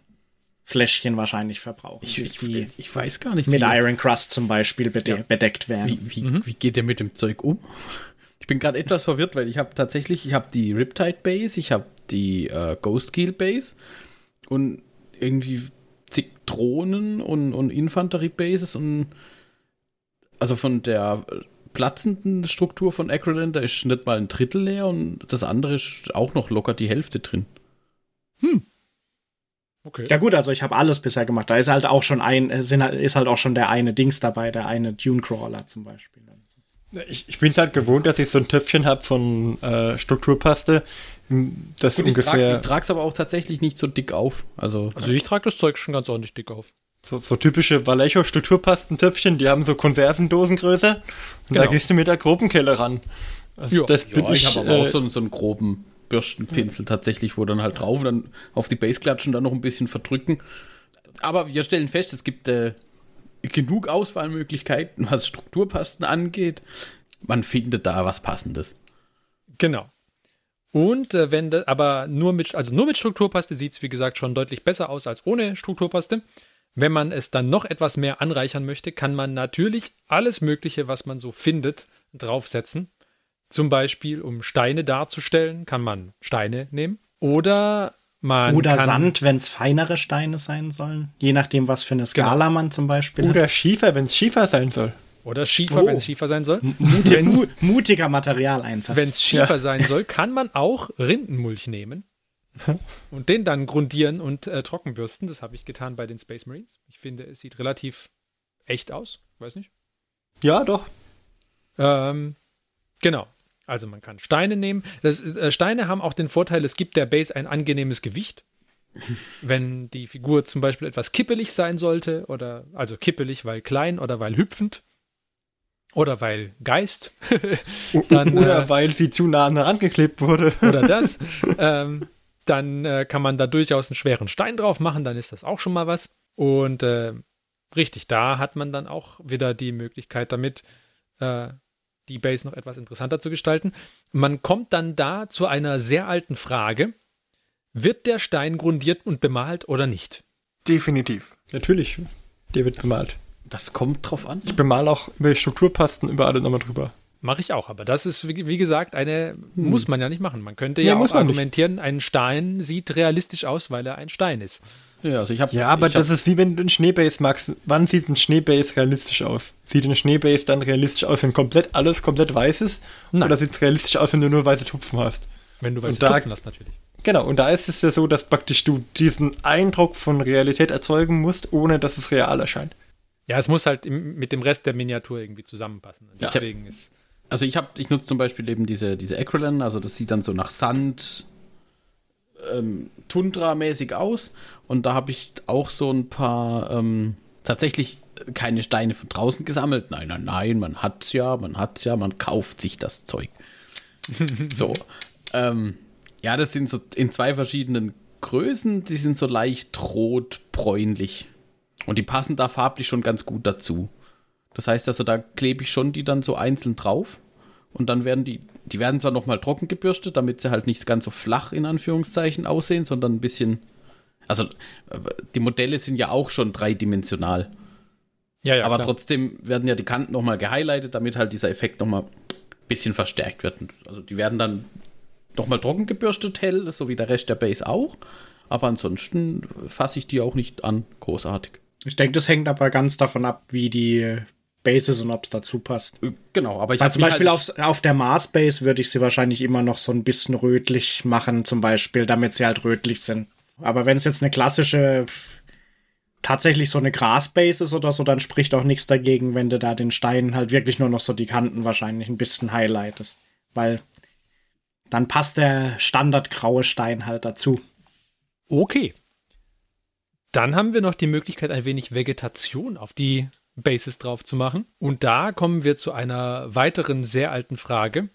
Fläschchen wahrscheinlich verbrauchen. Ich, ich, ich weiß gar nicht. Mit Iron Crust zum Beispiel bede ja. bedeckt werden. Wie, wie, mhm. wie geht der mit dem Zeug um? Ich bin gerade etwas verwirrt, weil ich habe tatsächlich, ich habe die Riptide Base, ich habe die äh, Ghost Kill Base und irgendwie zig Drohnen und, und Infanterie-Bases und also von der platzenden Struktur von Acroland, da ist nicht mal ein Drittel leer und das andere ist auch noch locker die Hälfte drin. Hm. Okay. Ja gut, also ich habe alles bisher gemacht. Da ist halt auch schon ein, ist halt auch schon der eine Dings dabei, der eine Dune Crawler zum Beispiel. Ich, ich bin halt gewohnt, dass ich so ein Töpfchen habe von äh, Strukturpaste, das Gut, ungefähr. Ich trage es aber auch tatsächlich nicht so dick auf. Also, also ich trage das Zeug schon ganz ordentlich dick auf. So, so typische Vallejo-Strukturpastentöpfchen, die haben so Konservendosengröße. Und genau. da gehst du mit der Gruppenkelle ran. Also ja. das ja, ich, ich habe aber äh, auch so, so einen groben Bürstenpinsel tatsächlich, wo dann halt drauf und dann auf die Base klatschen, dann noch ein bisschen verdrücken. Aber wir stellen fest, es gibt äh, genug Auswahlmöglichkeiten, was Strukturpasten angeht. Man findet da was Passendes. Genau. Und äh, wenn de, aber nur mit, also nur mit Strukturpaste sieht es, wie gesagt, schon deutlich besser aus als ohne Strukturpaste. Wenn man es dann noch etwas mehr anreichern möchte, kann man natürlich alles Mögliche, was man so findet, draufsetzen. Zum Beispiel, um Steine darzustellen, kann man Steine nehmen. Oder man Oder Sand, wenn es feinere Steine sein sollen. Je nachdem, was für eine Skala genau. man zum Beispiel Oder hat. Schiefer, wenn es Schiefer sein soll. Oder Schiefer, oh. wenn es Schiefer sein soll. Mutig, mutiger Materialeinsatz. Wenn es Schiefer ja. sein soll, kann man auch Rindenmulch nehmen und den dann grundieren und äh, trockenbürsten. Das habe ich getan bei den Space Marines. Ich finde, es sieht relativ echt aus. Weiß nicht. Ja, doch. Ähm, genau. Also man kann Steine nehmen. Das, äh, Steine haben auch den Vorteil, es gibt der Base ein angenehmes Gewicht. Wenn die Figur zum Beispiel etwas kippelig sein sollte, oder also kippelig, weil klein oder weil hüpfend, Oder weil Geist. dann, oder äh, weil sie zu nah an geklebt wurde. oder das. Ähm, dann äh, kann man da durchaus einen schweren Stein drauf machen, dann ist das auch schon mal was. Und äh, richtig, da hat man dann auch wieder die Möglichkeit damit, äh, die Base noch etwas interessanter zu gestalten. Man kommt dann da zu einer sehr alten Frage. Wird der Stein grundiert und bemalt oder nicht? Definitiv. Natürlich. Der wird bemalt. Das kommt drauf an. Ich bemale auch über die Strukturpasten über alle nochmal drüber. Mache ich auch, aber das ist, wie, gesagt, eine, hm. muss man ja nicht machen. Man könnte ja, ja auch argumentieren, nicht. ein Stein sieht realistisch aus, weil er ein Stein ist. Ja, also ich hab, ja aber das hab, ist wie wenn du einen Schneebase magst. Wann sieht ein Schneebase realistisch aus? Sieht ein Schneebase dann realistisch aus, wenn komplett alles komplett weiß ist? Nein. Oder sieht es realistisch aus, wenn du nur weiße Tupfen hast? Wenn du weiße da, Tupfen hast, natürlich. Genau, und da ist es ja so, dass praktisch du diesen Eindruck von Realität erzeugen musst, ohne dass es real erscheint. Ja, es muss halt im, mit dem Rest der Miniatur irgendwie zusammenpassen. Ja. Deswegen ist. Also ich habe, ich nutze zum Beispiel eben diese, diese Acrylan, also das sieht dann so nach Sand, ähm, Tundra-mäßig aus. Und da habe ich auch so ein paar ähm, tatsächlich keine Steine von draußen gesammelt. Nein, nein, nein, man hat's ja, man hat's ja, man kauft sich das Zeug. so. Ähm, ja, das sind so in zwei verschiedenen Größen, die sind so leicht rot-bräunlich. Und die passen da farblich schon ganz gut dazu. Das heißt also, da klebe ich schon die dann so einzeln drauf. Und dann werden die, die werden zwar nochmal trocken gebürstet, damit sie halt nicht ganz so flach in Anführungszeichen aussehen, sondern ein bisschen. Also, die Modelle sind ja auch schon dreidimensional. Ja, ja. Aber klar. trotzdem werden ja die Kanten nochmal gehighlightet, damit halt dieser Effekt nochmal ein bisschen verstärkt wird. Also, die werden dann nochmal trocken gebürstet, hell, so wie der Rest der Base auch. Aber ansonsten fasse ich die auch nicht an, großartig. Ich denke, das hängt aber ganz davon ab, wie die Base ist und ob es dazu passt. Äh, genau, aber ich Weil zum Beispiel halt auf, auf der Mars Base würde ich sie wahrscheinlich immer noch so ein bisschen rötlich machen, zum Beispiel, damit sie halt rötlich sind. Aber wenn es jetzt eine klassische, tatsächlich so eine Grasbase ist oder so, dann spricht auch nichts dagegen, wenn du da den Stein halt wirklich nur noch so die Kanten wahrscheinlich ein bisschen highlightest. Weil dann passt der standardgraue Stein halt dazu. Okay. Dann haben wir noch die Möglichkeit, ein wenig Vegetation auf die Bases drauf zu machen. Und da kommen wir zu einer weiteren sehr alten Frage.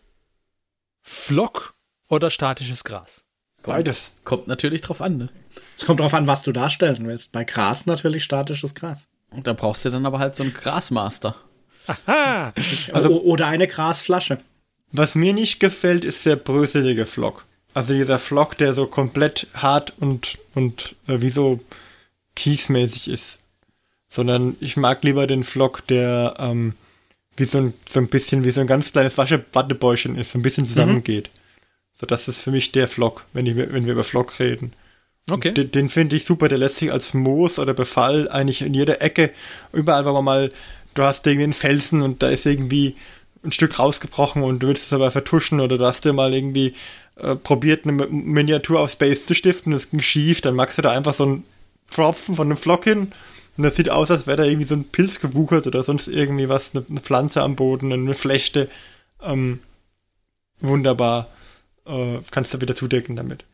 Flock oder statisches Gras? Beides. Kommt natürlich drauf an, ne? Es kommt drauf an, was du darstellen willst. Bei Gras natürlich statisches Gras. Und da brauchst du dann aber halt so einen Grasmaster. Aha. Also, oder eine Grasflasche. Was mir nicht gefällt, ist der bröselige Flock. Also dieser Flock, der so komplett hart und, und äh, wie so kiesmäßig ist. Sondern ich mag lieber den Flock, der ähm, wie so ein, so ein bisschen wie so ein ganz kleines Wasche Wattebäuschen ist, so ein bisschen zusammengeht. Mhm. So, das ist für mich der Flock, wenn, ich, wenn wir über Flock reden. Okay. Den, den finde ich super, der lässt sich als Moos oder Befall eigentlich in jeder Ecke, überall, wo man mal, du hast irgendwie einen Felsen und da ist irgendwie ein Stück rausgebrochen und du willst es aber vertuschen oder du hast dir mal irgendwie äh, probiert, eine Miniatur auf Space zu stiften, das ging schief, dann magst du da einfach so einen Tropfen von einem Flock hin und das sieht aus, als wäre da irgendwie so ein Pilz gewuchert oder sonst irgendwie was, eine, eine Pflanze am Boden, eine Flechte. Ähm, wunderbar. Äh, kannst du wieder zudecken damit.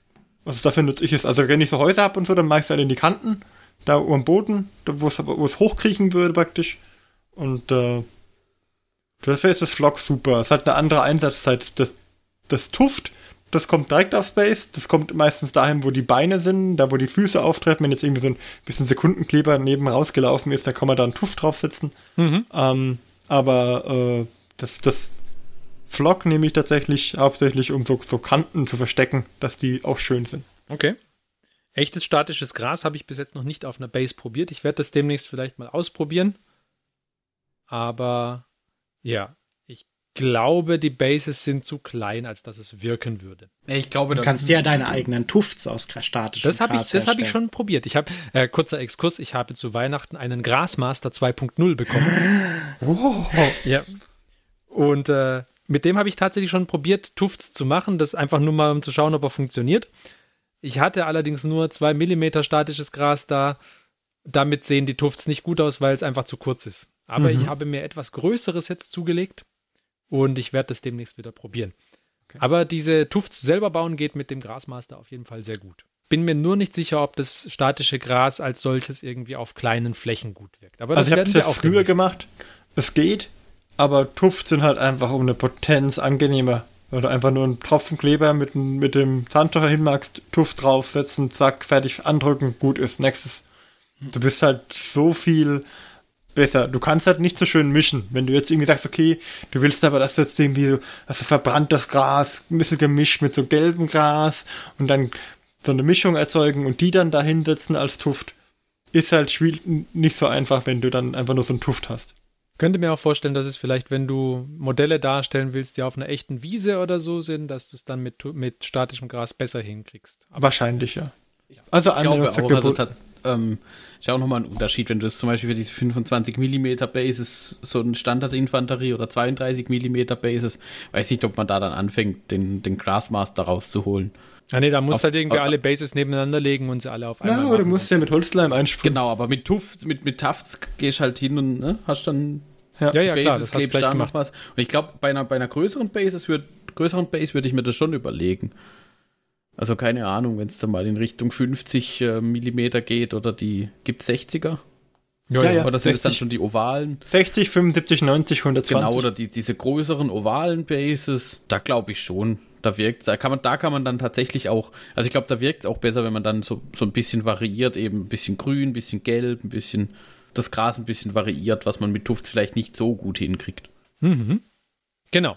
Also dafür nutze ich es. Also wenn ich so Häuser habe und so, dann mache ich es halt in die Kanten, da am Boden, wo es hochkriechen würde praktisch. Und äh, dafür ist das Flock super. Es hat eine andere Einsatzzeit. Das, das Tuft das kommt direkt auf Space. Das kommt meistens dahin, wo die Beine sind, da wo die Füße auftreffen. Wenn jetzt irgendwie so ein bisschen Sekundenkleber neben rausgelaufen ist, dann kann man da einen Tuff draufsetzen. Mhm. Ähm, aber äh, das, das Flock nehme ich tatsächlich hauptsächlich, um so, so Kanten zu verstecken, dass die auch schön sind. Okay. Echtes statisches Gras habe ich bis jetzt noch nicht auf einer Base probiert. Ich werde das demnächst vielleicht mal ausprobieren. Aber ja, glaube, die Bases sind zu klein, als dass es wirken würde. Ich glaube, du kannst dir ja deine eigenen Tufts aus statischem Das habe ich, das hab ich schon probiert. Ich habe äh, kurzer Exkurs. Ich habe zu Weihnachten einen Grasmaster 2.0 bekommen. Oh. Ja. Und äh, mit dem habe ich tatsächlich schon probiert, Tufts zu machen. Das einfach nur mal, um zu schauen, ob er funktioniert. Ich hatte allerdings nur 2 mm statisches Gras da. Damit sehen die Tufts nicht gut aus, weil es einfach zu kurz ist. Aber mhm. ich habe mir etwas Größeres jetzt zugelegt und ich werde das demnächst wieder probieren. Okay. Aber diese Tufts selber bauen geht mit dem Grasmaster auf jeden Fall sehr gut. Bin mir nur nicht sicher, ob das statische Gras als solches irgendwie auf kleinen Flächen gut wirkt. Aber also ich habe es ja früher gemacht. Es geht. aber Tuft sind halt einfach um eine Potenz angenehmer. Weil du einfach nur einen Tropfen Kleber mit, mit dem Zahnstocher hinmachst, Tuft draufsetzen, zack, fertig, andrücken, gut ist. Nächstes. Du bist halt so viel besser. Du kannst halt nicht so schön mischen. Wenn du jetzt irgendwie sagst, okay, du willst aber, dass jetzt irgendwie so, also verbranntes Gras, ein bisschen gemischt mit so gelbem Gras und dann so eine Mischung erzeugen und die dann dahin setzen als Tuft, ist halt nicht so einfach, wenn du dann einfach nur so einen Tuft hast. Könnte mir auch vorstellen, dass es vielleicht, wenn du Modelle darstellen willst, die auf einer echten Wiese oder so sind, dass du es dann mit, mit statischem Gras besser hinkriegst. Aber Wahrscheinlich, ja. Also ich glaube auch, also ähm, ist ja auch nochmal ein Unterschied, wenn du das zum Beispiel für diese 25 mm Bases, so ein Standard-Infanterie oder 32 mm Bases, weiß nicht, ob man da dann anfängt, den, den Grassmaster rauszuholen. Ah nee, da musst du halt irgendwie auf, alle Bases nebeneinander legen und sie alle auf einmal. Ja, oder du musst ja mit Holzleim einspringen. Genau, aber mit Tufts, mit, mit Tufts gehst halt hin und ne, hast dann ja, ja, ja Bases, klar, das hast du da gemacht. was. Und ich glaube, bei einer, bei einer größeren Bases würd, größeren Base würde ich mir das schon überlegen. Also keine Ahnung, wenn es dann mal in Richtung 50 äh, Millimeter geht oder die gibt 60er. Ja, ja, Oder sind 60, es dann schon die ovalen? 60, 75, 90, 120. Genau, oder die, diese größeren ovalen Bases, da glaube ich schon. Da wirkt da kann man, da kann man dann tatsächlich auch, also ich glaube, da wirkt es auch besser, wenn man dann so, so ein bisschen variiert, eben ein bisschen grün, ein bisschen gelb, ein bisschen das Gras ein bisschen variiert, was man mit Tuft vielleicht nicht so gut hinkriegt. Mhm. Genau.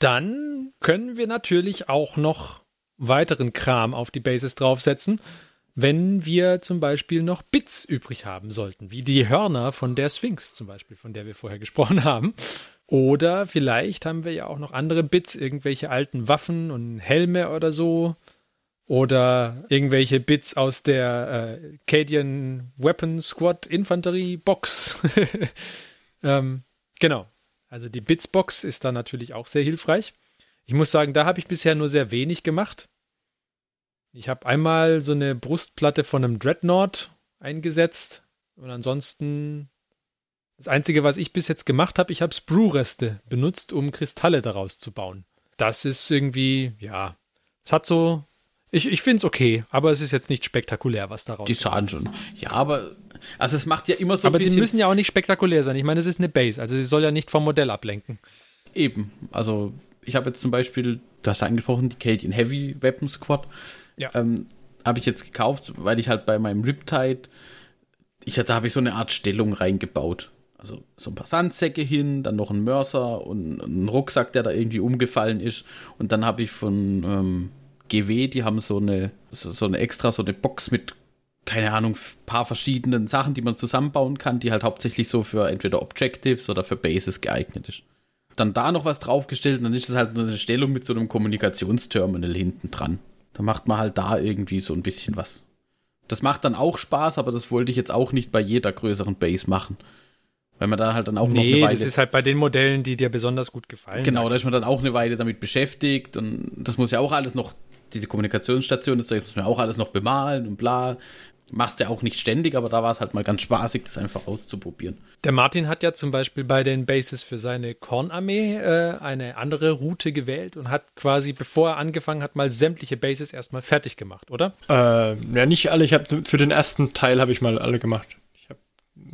Dann können wir natürlich auch noch weiteren Kram auf die Bases draufsetzen, wenn wir zum Beispiel noch Bits übrig haben sollten, wie die Hörner von der Sphinx zum Beispiel, von der wir vorher gesprochen haben. Oder vielleicht haben wir ja auch noch andere Bits, irgendwelche alten Waffen und Helme oder so. Oder irgendwelche Bits aus der äh, Cadian Weapon Squad Infanterie Box. ähm, genau. Also die Bits Box ist da natürlich auch sehr hilfreich. Ich muss sagen, da habe ich bisher nur sehr wenig gemacht. Ich habe einmal so eine Brustplatte von einem Dreadnought eingesetzt und ansonsten das Einzige, was ich bis jetzt gemacht habe, ich habe Sprue-Reste benutzt, um Kristalle daraus zu bauen. Das ist irgendwie, ja, es hat so, ich, ich finde es okay, aber es ist jetzt nicht spektakulär, was daraus Die schaden schon. Ja, aber, also es macht ja immer so aber die müssen ja auch nicht spektakulär sein. Ich meine, es ist eine Base, also sie soll ja nicht vom Modell ablenken. Eben, also ich habe jetzt zum Beispiel, du hast angesprochen, die Cadian Heavy Weapon Squad. Ja. Ähm, habe ich jetzt gekauft, weil ich halt bei meinem Riptide, ich, da habe ich so eine Art Stellung reingebaut. Also so ein paar Sandsäcke hin, dann noch ein Mörser und ein Rucksack, der da irgendwie umgefallen ist. Und dann habe ich von ähm, GW, die haben so eine, so, so eine extra, so eine Box mit, keine Ahnung, paar verschiedenen Sachen, die man zusammenbauen kann, die halt hauptsächlich so für entweder Objectives oder für Bases geeignet ist. Dann da noch was draufgestellt und dann ist es halt eine Stellung mit so einem Kommunikationsterminal hinten dran. Da macht man halt da irgendwie so ein bisschen was. Das macht dann auch Spaß, aber das wollte ich jetzt auch nicht bei jeder größeren Base machen. Weil man da halt dann auch nee, noch eine Weile. das ist halt bei den Modellen, die dir besonders gut gefallen. Genau, da ist man dann auch eine Weile damit beschäftigt und das muss ja auch alles noch, diese Kommunikationsstation, das muss man auch alles noch bemalen und bla machst ja auch nicht ständig, aber da war es halt mal ganz spaßig, das einfach auszuprobieren. Der Martin hat ja zum Beispiel bei den Bases für seine Kornarmee äh, eine andere Route gewählt und hat quasi, bevor er angefangen hat, mal sämtliche Bases erstmal fertig gemacht, oder? Äh, ja, nicht alle. Ich habe für den ersten Teil habe ich mal alle gemacht. Ich habe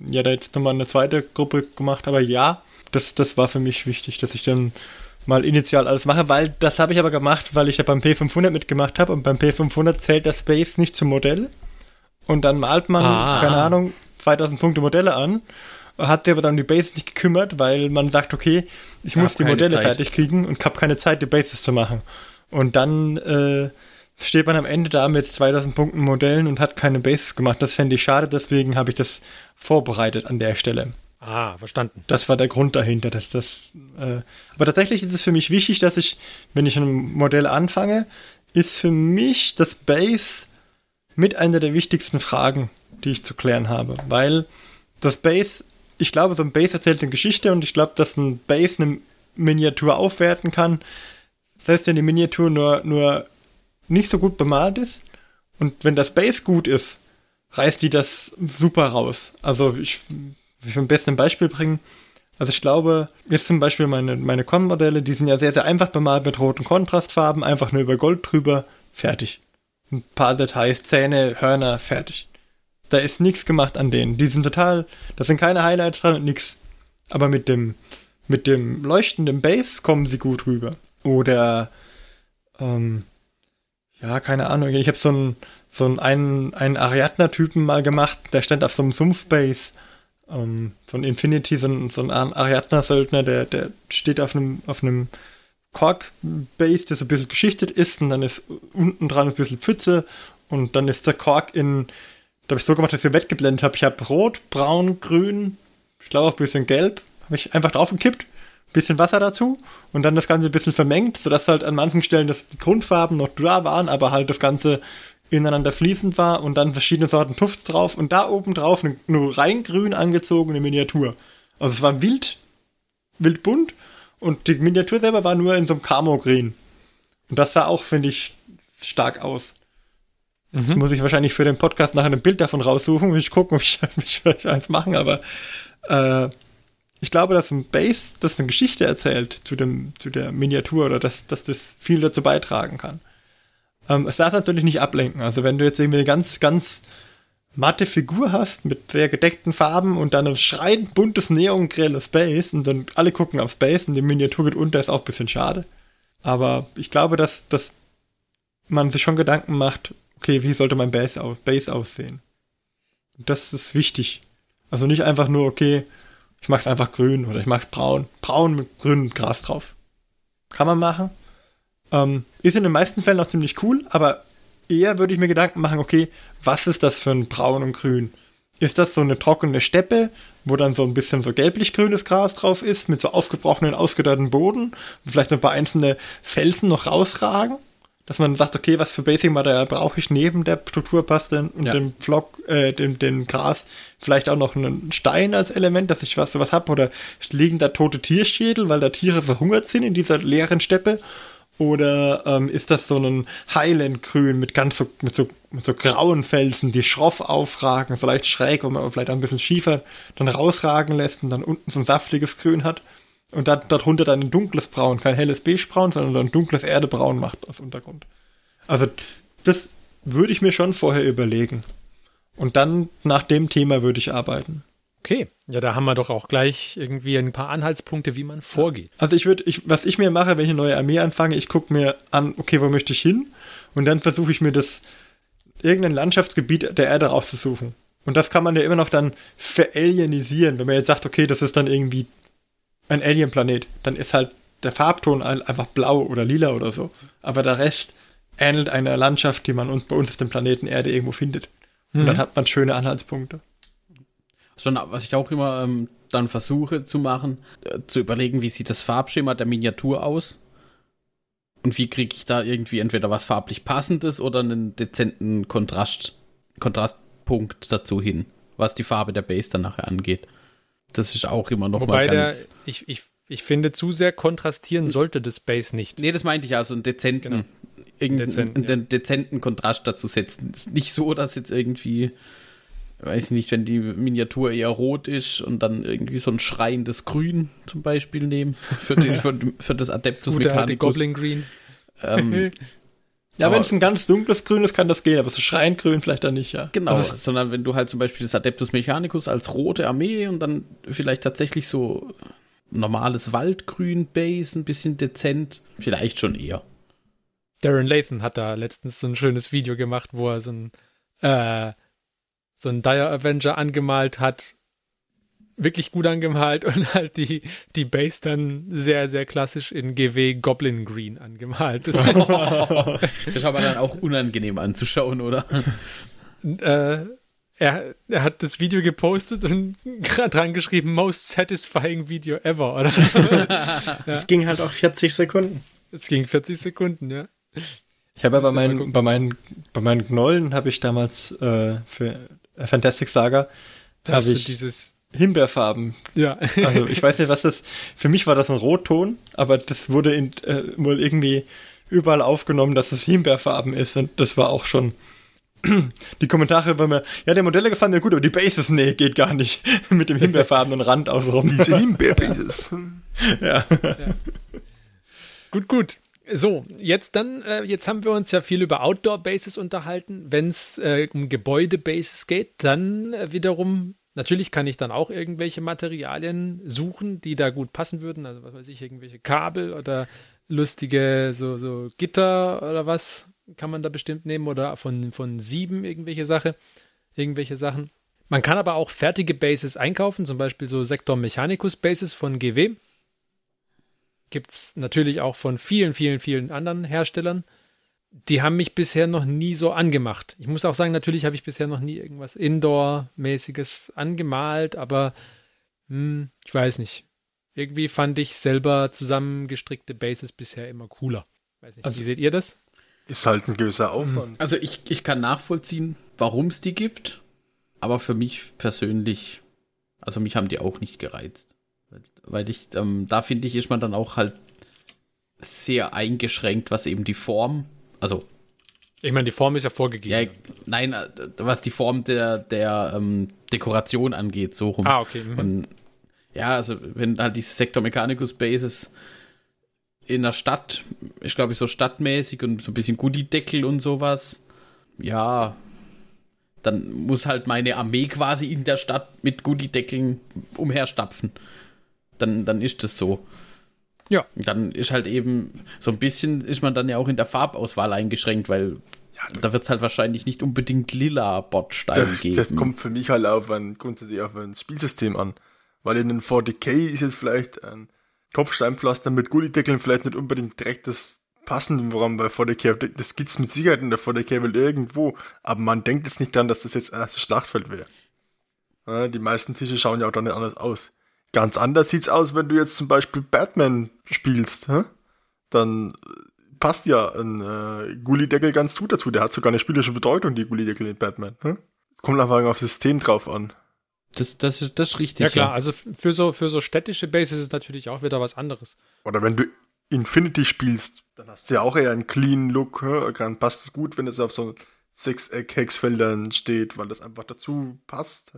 ja da jetzt nochmal eine zweite Gruppe gemacht, aber ja, das, das war für mich wichtig, dass ich dann mal initial alles mache, weil das habe ich aber gemacht, weil ich ja beim P500 mitgemacht habe und beim P500 zählt das Space nicht zum Modell und dann malt man, ah. keine Ahnung, 2000 Punkte Modelle an. Hat der aber dann die Bases nicht gekümmert, weil man sagt, okay, ich, ich muss die Modelle Zeit. fertig kriegen und habe keine Zeit, die Bases zu machen. Und dann äh, steht man am Ende da mit 2000 Punkten Modellen und hat keine Bases gemacht. Das fände ich schade, deswegen habe ich das vorbereitet an der Stelle. Ah, verstanden. Das war der Grund dahinter. Dass das, äh, aber tatsächlich ist es für mich wichtig, dass ich, wenn ich ein Modell anfange, ist für mich das Base mit einer der wichtigsten Fragen, die ich zu klären habe, weil das Base, ich glaube, so ein Base erzählt eine Geschichte und ich glaube, dass ein Base eine Miniatur aufwerten kann, selbst wenn die Miniatur nur, nur nicht so gut bemalt ist. Und wenn das Base gut ist, reißt die das super raus. Also ich, will am besten ein Beispiel bringen. Also ich glaube, jetzt zum Beispiel meine, meine Con-Modelle, die sind ja sehr, sehr einfach bemalt mit roten Kontrastfarben, einfach nur über Gold drüber, fertig ein paar Details, Zähne, Hörner, fertig. Da ist nichts gemacht an denen. Die sind total, da sind keine Highlights dran und nichts. Aber mit dem, mit dem leuchtenden Bass kommen sie gut rüber. Oder, ähm, ja, keine Ahnung, ich habe so einen, so einen, einen Ariadner-Typen mal gemacht, der stand auf so einem Sumpf-Bass ähm, von Infinity, so ein, so ein Ariadner-Söldner, der, der steht auf einem, auf einem Kork-Base, der so ein bisschen geschichtet ist und dann ist unten dran ein bisschen Pfütze und dann ist der Kork in, da habe ich so gemacht, dass ich so weggeblendet habe. Ich habe rot, braun, grün, ich glaube auch ein bisschen gelb, habe ich einfach draufgekippt, bisschen Wasser dazu und dann das Ganze ein bisschen vermengt, sodass halt an manchen Stellen das die Grundfarben noch da waren, aber halt das Ganze ineinander fließend war und dann verschiedene Sorten Tufts drauf und da oben drauf eine nur rein grün angezogene Miniatur. Also es war wild, wild bunt und die Miniatur selber war nur in so einem Camo-Grün. Und das sah auch, finde ich, stark aus. Jetzt mhm. muss ich wahrscheinlich für den Podcast nachher ein Bild davon raussuchen und ich gucken, ob ich, ich vielleicht eins machen, aber äh, ich glaube, dass ein Base, das eine Geschichte erzählt zu, dem, zu der Miniatur oder dass, dass das viel dazu beitragen kann. Ähm, es darf natürlich nicht ablenken. Also wenn du jetzt irgendwie eine ganz, ganz matte Figur hast mit sehr gedeckten Farben und dann ein schreiend buntes neongrelles Base und dann alle gucken aufs Base und die Miniatur geht unter, ist auch ein bisschen schade. Aber ich glaube, dass, dass man sich schon Gedanken macht, okay, wie sollte mein Base, aus, Base aussehen? Und das ist wichtig. Also nicht einfach nur, okay, ich mache es einfach grün oder ich mache es braun. Braun mit grünem Gras drauf. Kann man machen. Ähm, ist in den meisten Fällen auch ziemlich cool, aber eher würde ich mir Gedanken machen, okay, was ist das für ein Braun und Grün? Ist das so eine trockene Steppe, wo dann so ein bisschen so gelblich-grünes Gras drauf ist, mit so aufgebrochenen, ausgedörrten Boden, und vielleicht ein paar einzelne Felsen noch rausragen? Dass man sagt, okay, was für Basic Material brauche ich neben der Strukturpaste und ja. dem Flock, äh, dem, dem Gras, vielleicht auch noch einen Stein als Element, dass ich was sowas habe, oder liegen da tote Tierschädel, weil da Tiere verhungert sind in dieser leeren Steppe oder ähm, ist das so ein Highland-Grün mit ganz so, mit so, mit so grauen Felsen, die schroff aufragen, so leicht schräg, wo man vielleicht ein bisschen schiefer dann rausragen lässt und dann unten so ein saftiges Grün hat. Und dann, darunter dann ein dunkles Braun, kein helles Beigebraun, sondern ein dunkles Erdebraun macht als Untergrund. Also das würde ich mir schon vorher überlegen. Und dann nach dem Thema würde ich arbeiten. Okay, ja, da haben wir doch auch gleich irgendwie ein paar Anhaltspunkte, wie man vorgeht. Also ich würde, ich, was ich mir mache, wenn ich eine neue Armee anfange, ich gucke mir an, okay, wo möchte ich hin? Und dann versuche ich mir das irgendein Landschaftsgebiet der Erde rauszusuchen. Und das kann man ja immer noch dann veralienisieren, wenn man jetzt sagt, okay, das ist dann irgendwie ein Alien-Planet, dann ist halt der Farbton einfach blau oder lila oder so. Aber der Rest ähnelt einer Landschaft, die man bei uns auf dem Planeten Erde irgendwo findet. Und mhm. dann hat man schöne Anhaltspunkte. Was ich auch immer ähm, dann versuche zu machen, äh, zu überlegen, wie sieht das Farbschema der Miniatur aus? Und wie kriege ich da irgendwie entweder was farblich passendes oder einen dezenten Kontrast, Kontrastpunkt dazu hin, was die Farbe der Base dann nachher angeht. Das ist auch immer noch Wobei mal ganz der, ich, ich, ich finde, zu sehr kontrastieren sollte das Base nicht. Nee, das meinte ich also, einen dezenten, genau. irgendeinen dezenten, ja. dezenten Kontrast dazu setzen. Nicht so, dass jetzt irgendwie weiß nicht, wenn die Miniatur eher rot ist und dann irgendwie so ein schreiendes Grün zum Beispiel nehmen für, den, für, für das Adeptus das Mechanicus. Goblin Green. Ähm, ja, wenn es ein ganz dunkles Grün ist, kann das gehen, aber so schreiend grün vielleicht dann nicht, ja. Genau, also, sondern wenn du halt zum Beispiel das Adeptus Mechanicus als rote Armee und dann vielleicht tatsächlich so normales Waldgrün-Base, ein bisschen dezent, vielleicht schon eher. Darren Lathan hat da letztens so ein schönes Video gemacht, wo er so ein äh, so ein Dire Avenger angemalt hat. Wirklich gut angemalt und halt die, die Base dann sehr, sehr klassisch in GW Goblin Green angemalt. Das, das war aber dann auch unangenehm anzuschauen, oder? Äh, er, er hat das Video gepostet und gerade dran geschrieben, most satisfying Video ever, oder? Es ja. ging halt auch 40 Sekunden. Es ging 40 Sekunden, ja. Ich habe ja bei meinen, bei meinen, bei meinen Knollen habe ich damals äh, für Fantastic Saga, da habe ich dieses Himbeerfarben. Ja. also ich weiß nicht, was das. Für mich war das ein Rotton, aber das wurde in, äh, wohl irgendwie überall aufgenommen, dass es Himbeerfarben ist und das war auch schon. Die Kommentare waren mir, ja, die Modelle gefallen mir gut, aber die Bases, nee, geht gar nicht. Mit dem himbeerfarbenen Rand außenrum. Diese Himbeerbases. ja. ja. Gut, gut. So, jetzt dann, äh, jetzt haben wir uns ja viel über Outdoor-Bases unterhalten. Wenn es äh, um Gebäude-Bases geht, dann äh, wiederum Natürlich kann ich dann auch irgendwelche Materialien suchen, die da gut passen würden. Also was weiß ich, irgendwelche Kabel oder lustige so, so Gitter oder was kann man da bestimmt nehmen oder von, von sieben irgendwelche Sache, irgendwelche Sachen. Man kann aber auch fertige Bases einkaufen, zum Beispiel so Sektor Mechanicus Bases von GW. Gibt es natürlich auch von vielen, vielen, vielen anderen Herstellern. Die haben mich bisher noch nie so angemacht. Ich muss auch sagen, natürlich habe ich bisher noch nie irgendwas Indoor-mäßiges angemalt, aber hm, ich weiß nicht. Irgendwie fand ich selber zusammengestrickte Bases bisher immer cooler. Nicht, also, wie seht ihr das? Ist halt ein gewisser Aufwand. Also ich, ich kann nachvollziehen, warum es die gibt, aber für mich persönlich, also mich haben die auch nicht gereizt. Weil ich, ähm, da finde ich, ist man dann auch halt sehr eingeschränkt, was eben die Form, also. Ich meine, die Form ist ja vorgegeben. Ja, nein, äh, was die Form der, der ähm, Dekoration angeht, so rum. Ah, okay. Mhm. Und ja, also wenn halt diese Sektor Mechanicus Bases in der Stadt, ich glaube so stadtmäßig und so ein bisschen Goodie-Deckel und sowas, ja, dann muss halt meine Armee quasi in der Stadt mit Goodie-Deckeln umherstapfen. Dann, dann ist das so. Ja. Dann ist halt eben so ein bisschen, ist man dann ja auch in der Farbauswahl eingeschränkt, weil ja, da wird es halt wahrscheinlich nicht unbedingt lila Botsteine geben. Das kommt für mich halt auf ein, grundsätzlich auf ein Spielsystem an. Weil in den 40k ist jetzt vielleicht ein Kopfsteinpflaster mit Gullideckeln vielleicht nicht unbedingt direkt das passende, woran bei 40k, das gibt's mit Sicherheit in der 40k-Welt irgendwo, aber man denkt jetzt nicht dran, dass das jetzt ein erstes Schlachtfeld wäre. Die meisten Tische schauen ja auch da nicht anders aus. Ganz anders sieht's aus, wenn du jetzt zum Beispiel Batman spielst, hä? dann passt ja ein äh, Gullideckel ganz gut dazu. Der hat sogar eine spielerische Bedeutung, die Gullideckel in Batman. Hä? Kommt einfach auf das System drauf an. Das, das, ist, das ist richtig. Ja klar, ja. also für so, für so städtische Bases ist es natürlich auch wieder was anderes. Oder wenn du Infinity spielst, dann hast du ja auch eher einen clean Look. Dann passt es gut, wenn es auf so Sechseck-Hexfeldern steht, weil das einfach dazu passt.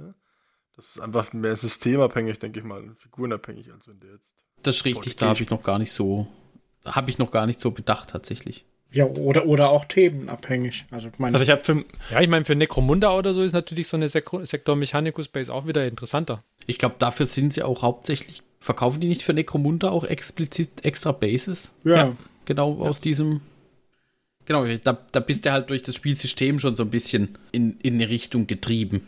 Das ist einfach mehr systemabhängig, denke ich mal, figurenabhängig, als wenn du jetzt. Das ist richtig, da habe ich noch gar nicht so, habe ich noch gar nicht so bedacht tatsächlich. Ja, oder, oder auch themenabhängig. Also, ich meine, also ich habe für. Ja, ich meine, für Necromunda oder so ist natürlich so eine Sektor Mechanicus Base auch wieder interessanter. Ich glaube, dafür sind sie auch hauptsächlich. Verkaufen die nicht für Necromunda auch explizit extra Bases? Ja. ja genau ja. aus diesem. Genau, da, da bist du halt durch das Spielsystem schon so ein bisschen in, in eine Richtung getrieben.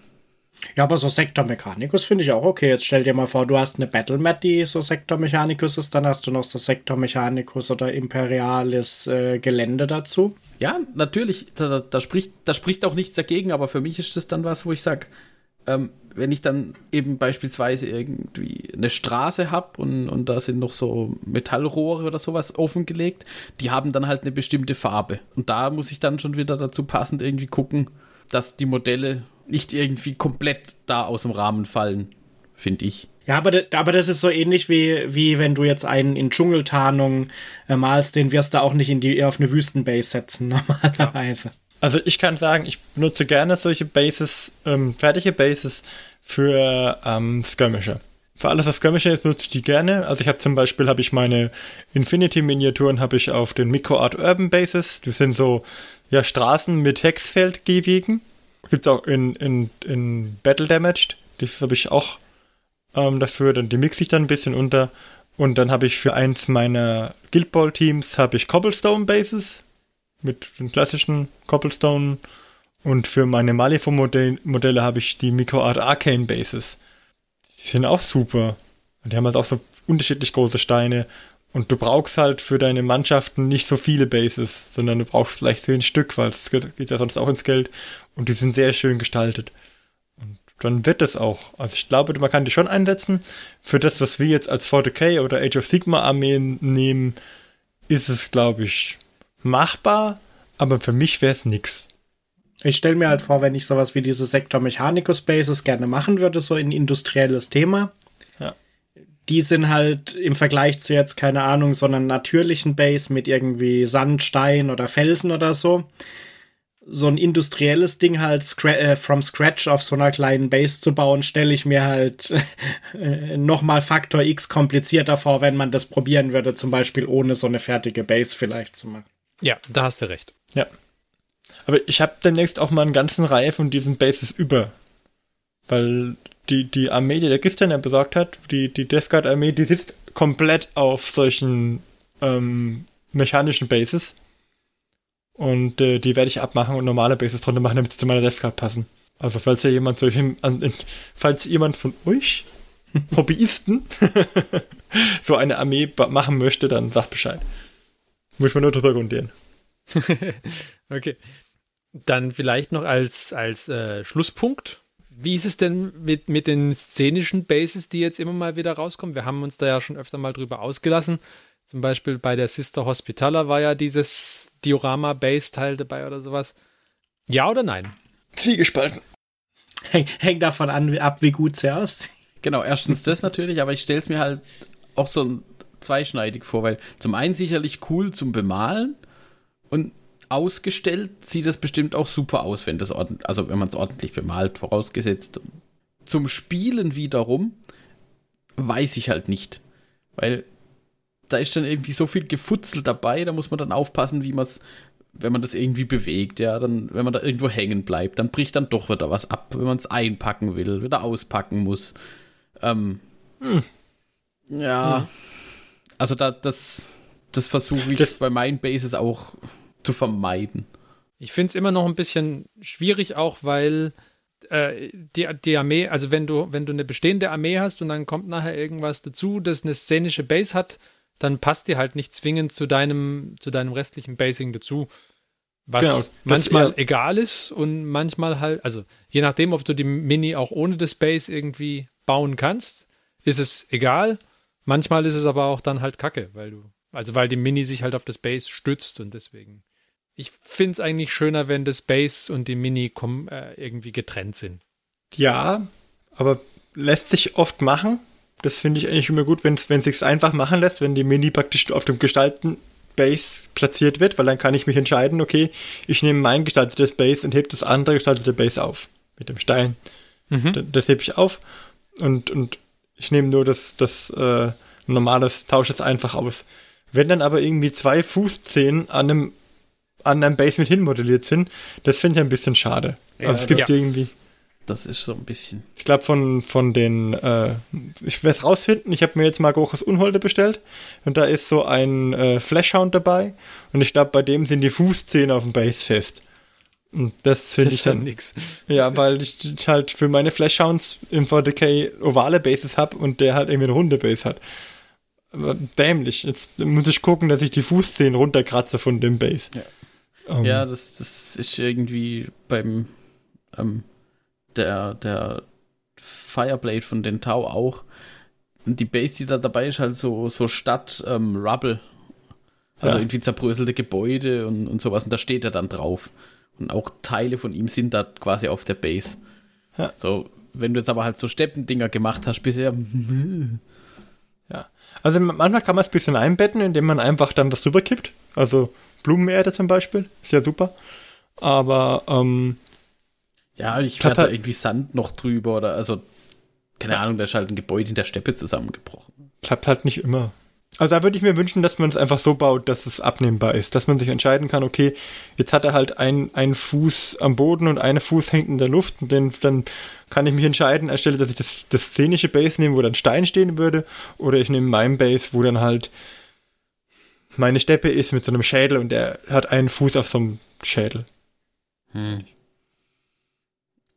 Ja, aber so Sektor Mechanicus finde ich auch okay. Jetzt stell dir mal vor, du hast eine Battle Mat, die so Sektor Mechanicus ist, dann hast du noch so Sektor Mechanicus oder imperiales äh, Gelände dazu. Ja, natürlich, da, da, spricht, da spricht auch nichts dagegen, aber für mich ist das dann was, wo ich sage, ähm, wenn ich dann eben beispielsweise irgendwie eine Straße habe und, und da sind noch so Metallrohre oder sowas offengelegt, die haben dann halt eine bestimmte Farbe. Und da muss ich dann schon wieder dazu passend irgendwie gucken, dass die Modelle nicht irgendwie komplett da aus dem Rahmen fallen, finde ich. Ja, aber, aber das ist so ähnlich wie, wie wenn du jetzt einen in Dschungeltarnung äh, malst, den wirst du auch nicht in die, auf eine Wüstenbase setzen, normalerweise. Also ich kann sagen, ich benutze gerne solche Bases, ähm, fertige Bases für ähm, Skirmisher. Für alles, was Skirmisher ist, benutze ich die gerne. Also ich habe zum Beispiel, habe ich meine Infinity-Miniaturen habe ich auf den Microart Urban Bases. Das sind so ja, Straßen mit Hexfeld-Gehwegen. Gibt es auch in, in, in Battle Damaged. Die habe ich auch ähm, dafür. Dann, die mixe ich dann ein bisschen unter. Und dann habe ich für eins meiner Guild Ball Teams habe ich Cobblestone Bases mit den klassischen Cobblestone. Und für meine Malifaux-Modelle habe ich die Microart Arcane Bases. Die sind auch super. Und die haben halt auch so unterschiedlich große Steine. Und du brauchst halt für deine Mannschaften nicht so viele Bases, sondern du brauchst vielleicht zehn Stück, weil es geht ja sonst auch ins Geld. Und die sind sehr schön gestaltet. Und dann wird es auch. Also ich glaube, man kann die schon einsetzen. Für das, was wir jetzt als 40k oder Age of Sigma Armeen nehmen, ist es, glaube ich, machbar. Aber für mich wäre es nix. Ich stelle mir halt vor, wenn ich sowas wie diese Sektor Mechanicus Bases gerne machen würde, so ein industrielles Thema, die sind halt im Vergleich zu jetzt, keine Ahnung, so einer natürlichen Base mit irgendwie Sand, Stein oder Felsen oder so. So ein industrielles Ding halt scra äh, from scratch auf so einer kleinen Base zu bauen, stelle ich mir halt äh, nochmal Faktor X komplizierter vor, wenn man das probieren würde, zum Beispiel ohne so eine fertige Base vielleicht zu machen. Ja, da hast du recht. Ja. Aber ich habe demnächst auch mal einen ganzen Reihe von diesen Bases über weil die, die Armee, die der Gistern ja besorgt hat, die, die Death Guard Armee, die sitzt komplett auf solchen ähm, mechanischen Bases. Und äh, die werde ich abmachen und normale Bases drunter machen, damit sie zu meiner Death Guard passen. Also falls ja jemand solche, falls jemand von euch Hobbyisten so eine Armee machen möchte, dann sagt Bescheid. Muss man nur drüber grundieren. okay. Dann vielleicht noch als, als äh, Schlusspunkt. Wie ist es denn mit, mit den szenischen Bases, die jetzt immer mal wieder rauskommen? Wir haben uns da ja schon öfter mal drüber ausgelassen. Zum Beispiel bei der Sister Hospitaler war ja dieses Diorama-Base-Teil dabei oder sowas. Ja oder nein? Zwiegespalten. Hängt davon an, ab, wie gut sie aussieht. Genau, erstens das natürlich, aber ich stelle es mir halt auch so zweischneidig vor, weil zum einen sicherlich cool zum Bemalen und ausgestellt sieht es bestimmt auch super aus, wenn das ordentlich, also wenn man es ordentlich bemalt, vorausgesetzt. Zum Spielen wiederum weiß ich halt nicht, weil da ist dann irgendwie so viel Gefutzel dabei, da muss man dann aufpassen, wie man es, wenn man das irgendwie bewegt, ja, dann, wenn man da irgendwo hängen bleibt, dann bricht dann doch wieder was ab, wenn man es einpacken will, wieder auspacken muss. Ähm, hm. Ja, hm. also da, das, das versuche ich das bei meinen Bases auch zu vermeiden. Ich finde es immer noch ein bisschen schwierig, auch weil äh, die, die Armee, also wenn du, wenn du eine bestehende Armee hast und dann kommt nachher irgendwas dazu, das eine szenische Base hat, dann passt die halt nicht zwingend zu deinem, zu deinem restlichen Basing dazu. Was genau, manchmal egal ist und manchmal halt, also je nachdem, ob du die Mini auch ohne das Base irgendwie bauen kannst, ist es egal. Manchmal ist es aber auch dann halt Kacke, weil du, also weil die Mini sich halt auf das Base stützt und deswegen. Ich finde es eigentlich schöner, wenn das Base und die Mini äh, irgendwie getrennt sind. Ja, aber lässt sich oft machen. Das finde ich eigentlich immer gut, wenn es sich einfach machen lässt, wenn die Mini praktisch auf dem gestalten Base platziert wird, weil dann kann ich mich entscheiden, okay, ich nehme mein gestaltetes Base und hebe das andere gestaltete Base auf. Mit dem Stein. Mhm. Das, das hebe ich auf und, und ich nehme nur das, das äh, normales, tausche es einfach aus. Wenn dann aber irgendwie zwei Fußzehen an einem, an einem Base mit hinmodelliert sind, das finde ich ein bisschen schade. Ja, also es gibt ja. irgendwie. Das ist so ein bisschen. Ich glaube, von, von den, äh, ich werde es rausfinden, ich habe mir jetzt mal Goches Unholde bestellt und da ist so ein äh, Flashhound dabei und ich glaube, bei dem sind die Fußzehen auf dem Base fest. Und das finde ich dann nix. Ja, weil ich halt für meine Flashhounds im 4DK ovale Bases habe und der halt irgendwie eine runde Base hat. Aber dämlich. Jetzt muss ich gucken, dass ich die Fußzehen runterkratze von dem Base. Ja, um. Ähm. ja das, das ist irgendwie beim ähm, der, der Fireblade von den Tau auch. Und die Base, die da dabei ist, halt so, so Stadt ähm, Rubble. Also ja. irgendwie zerbröselte Gebäude und, und sowas. Und da steht er dann drauf. Und auch Teile von ihm sind da quasi auf der Base. Ja. So, wenn du jetzt aber halt so Steppendinger gemacht hast bisher. Ja. Also manchmal kann man es ein bisschen einbetten, indem man einfach dann was drüber kippt. Also Blumenerde zum Beispiel. Ist ja super. Aber ähm, ja, ich werde da irgendwie Sand noch drüber oder also keine Ahnung, da ist halt ein Gebäude in der Steppe zusammengebrochen. Klappt halt nicht immer. Also da würde ich mir wünschen, dass man es einfach so baut, dass es abnehmbar ist, dass man sich entscheiden kann, okay, jetzt hat er halt einen Fuß am Boden und einen Fuß hängt in der Luft und dann, dann kann ich mich entscheiden, anstelle, dass ich das, das szenische Base nehme, wo dann Stein stehen würde, oder ich nehme mein Base, wo dann halt meine Steppe ist mit so einem Schädel und der hat einen Fuß auf so einem Schädel. Hm.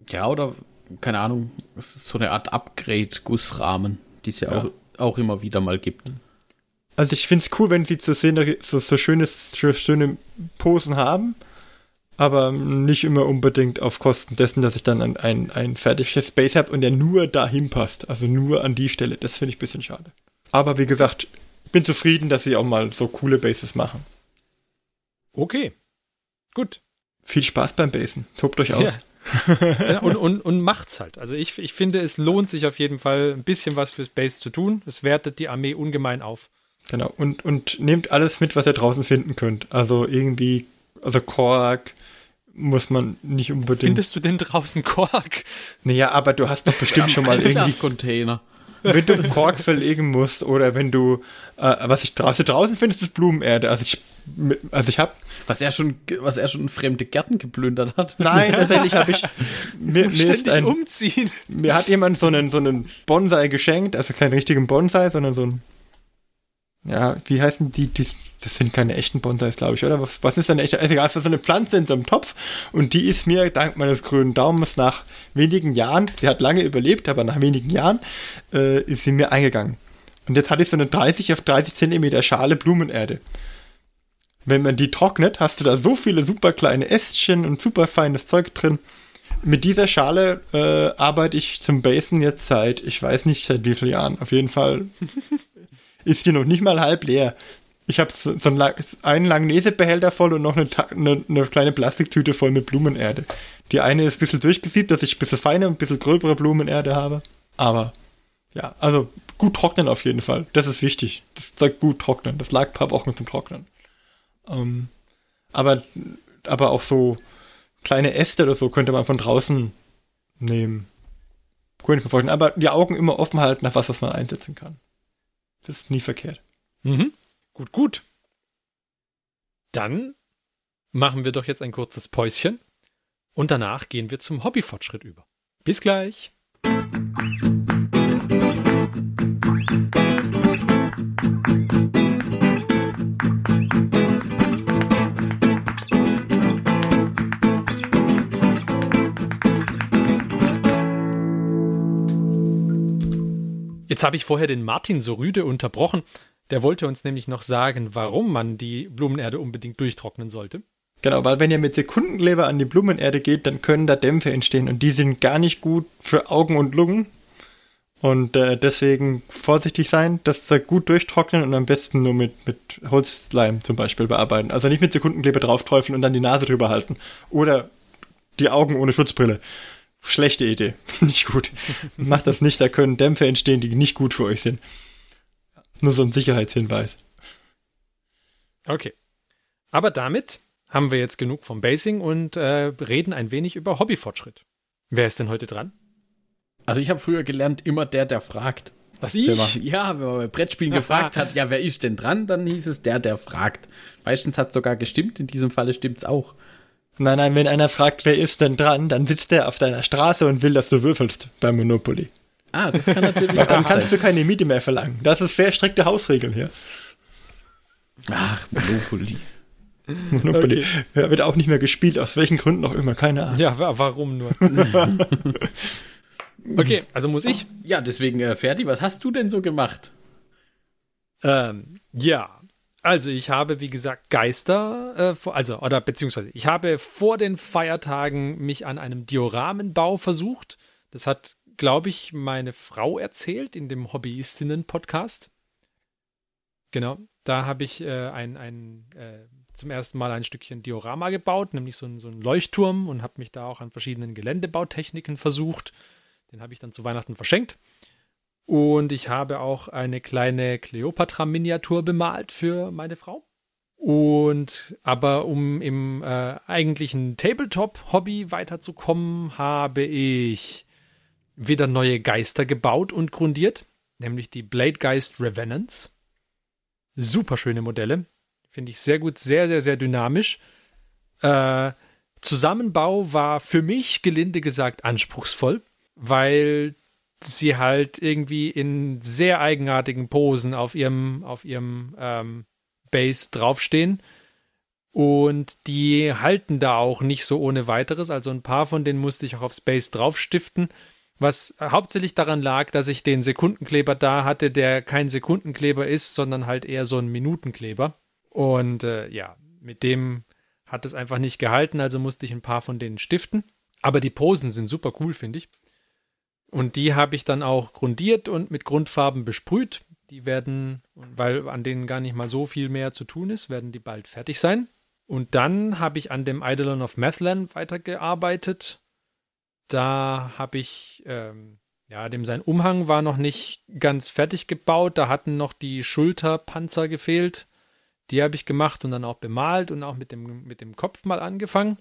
Ja, oder keine Ahnung, so eine Art Upgrade-Gussrahmen, die es ja, ja, Auch, auch immer wieder mal gibt. Also ich finde es cool, wenn sie zu sehen, so, so schönes, schöne Posen haben, aber nicht immer unbedingt auf Kosten dessen, dass ich dann ein, ein, ein fertiges Space habe und der nur dahin passt, also nur an die Stelle. Das finde ich ein bisschen schade. Aber wie gesagt, bin zufrieden, dass sie auch mal so coole Bases machen. Okay, gut. Viel Spaß beim Basen. Tobt euch aus. Ja. und, und, und macht's halt. Also ich, ich finde, es lohnt sich auf jeden Fall ein bisschen was fürs Base zu tun. Es wertet die Armee ungemein auf. Genau, und, und nehmt alles mit, was ihr draußen finden könnt. Also irgendwie, also Kork muss man nicht unbedingt. Findest du denn draußen Kork? Naja, aber du hast doch bestimmt schon mal irgendwie. Container. Wenn du Kork verlegen musst oder wenn du, äh, was ich draußen, draußen findest, ist Blumenerde. Also ich, also ich habe was er schon, was er schon fremde Gärten geplündert hat. Nein, tatsächlich habe ich mir, mir ist ein, umziehen. Mir hat jemand so einen so einen Bonsai geschenkt, also keinen richtigen Bonsai, sondern so ein ja, wie heißen die, die das sind keine echten Bonsais, glaube ich, oder? Was, was ist eine echte? Also, egal, es ist so eine Pflanze in so einem Topf und die ist mir dank meines grünen Daumens nach wenigen Jahren, sie hat lange überlebt, aber nach wenigen Jahren äh, ist sie mir eingegangen. Und jetzt hatte ich so eine 30 auf 30 Zentimeter Schale Blumenerde. Wenn man die trocknet, hast du da so viele super kleine Ästchen und super feines Zeug drin. Mit dieser Schale äh, arbeite ich zum Basen jetzt seit, ich weiß nicht seit wie vielen Jahren. Auf jeden Fall ist die noch nicht mal halb leer. Ich habe so, so einen Langnese-Behälter voll und noch eine, eine, eine, kleine Plastiktüte voll mit Blumenerde. Die eine ist ein bisschen durchgesiebt, dass ich ein bisschen feine, ein bisschen gröbere Blumenerde habe. Aber ja, also gut trocknen auf jeden Fall. Das ist wichtig. Das Zeug gut trocknen. Das lag ein paar Wochen zum Trocknen. Ähm, aber, aber auch so kleine Äste oder so könnte man von draußen nehmen. Könnte ich mir vorstellen. Aber die Augen immer offen halten, nach was, was man einsetzen kann. Das ist nie verkehrt. Mhm. Gut, gut. Dann machen wir doch jetzt ein kurzes Päuschen und danach gehen wir zum Hobbyfortschritt über. Bis gleich. Jetzt habe ich vorher den Martin so rüde unterbrochen, der wollte uns nämlich noch sagen, warum man die Blumenerde unbedingt durchtrocknen sollte. Genau, weil wenn ihr mit Sekundenkleber an die Blumenerde geht, dann können da Dämpfe entstehen und die sind gar nicht gut für Augen und Lungen. Und äh, deswegen vorsichtig sein, das gut durchtrocknen und am besten nur mit, mit Holzleim zum Beispiel bearbeiten. Also nicht mit Sekundenkleber drauf träufeln und dann die Nase drüber halten. Oder die Augen ohne Schutzbrille. Schlechte Idee. nicht gut. Macht das nicht, da können Dämpfe entstehen, die nicht gut für euch sind. Nur so ein Sicherheitshinweis. Okay. Aber damit haben wir jetzt genug vom Basing und äh, reden ein wenig über Hobbyfortschritt. Wer ist denn heute dran? Also ich habe früher gelernt, immer der, der fragt. Was ich? Wenn man, ja, wenn man bei Brettspielen gefragt hat, ja, wer ist denn dran, dann hieß es der, der fragt. Meistens hat es sogar gestimmt, in diesem Falle stimmt es auch. Nein, nein, wenn einer fragt, wer ist denn dran, dann sitzt er auf deiner Straße und will, dass du würfelst beim Monopoly. Ah, das kann natürlich Dann kannst du keine Miete mehr verlangen. Das ist sehr strikte Hausregeln hier. Ach, Monopoly. Monopoly. Okay. Ja, wird auch nicht mehr gespielt, aus welchen Gründen auch immer, keine Ahnung. Ja, warum nur? okay, also muss ich. Ja, deswegen, äh, Ferdi, was hast du denn so gemacht? Ähm, ja, also ich habe, wie gesagt, Geister, äh, also, oder beziehungsweise, ich habe vor den Feiertagen mich an einem Dioramenbau versucht. Das hat glaube ich, meine Frau erzählt in dem Hobbyistinnen-Podcast. Genau, da habe ich äh, ein, ein äh, zum ersten Mal ein Stückchen Diorama gebaut, nämlich so, ein, so einen Leuchtturm und habe mich da auch an verschiedenen Geländebautechniken versucht. Den habe ich dann zu Weihnachten verschenkt. Und ich habe auch eine kleine Cleopatra-Miniatur bemalt für meine Frau. Und aber um im äh, eigentlichen Tabletop-Hobby weiterzukommen, habe ich wieder neue Geister gebaut und grundiert, nämlich die Bladegeist Revenants. Super schöne Modelle. Finde ich sehr gut, sehr, sehr, sehr dynamisch. Äh, Zusammenbau war für mich, gelinde gesagt, anspruchsvoll, weil sie halt irgendwie in sehr eigenartigen Posen auf ihrem, auf ihrem ähm, Base draufstehen. Und die halten da auch nicht so ohne weiteres. Also ein paar von denen musste ich auch aufs Base draufstiften was hauptsächlich daran lag, dass ich den Sekundenkleber da hatte, der kein Sekundenkleber ist, sondern halt eher so ein Minutenkleber. Und äh, ja, mit dem hat es einfach nicht gehalten, also musste ich ein paar von denen stiften. Aber die Posen sind super cool, finde ich. Und die habe ich dann auch grundiert und mit Grundfarben besprüht. Die werden, weil an denen gar nicht mal so viel mehr zu tun ist, werden die bald fertig sein. Und dann habe ich an dem Eidolon of Mathland weitergearbeitet da habe ich, ähm, ja, dem sein Umhang war noch nicht ganz fertig gebaut. Da hatten noch die Schulterpanzer gefehlt. Die habe ich gemacht und dann auch bemalt und auch mit dem, mit dem Kopf mal angefangen.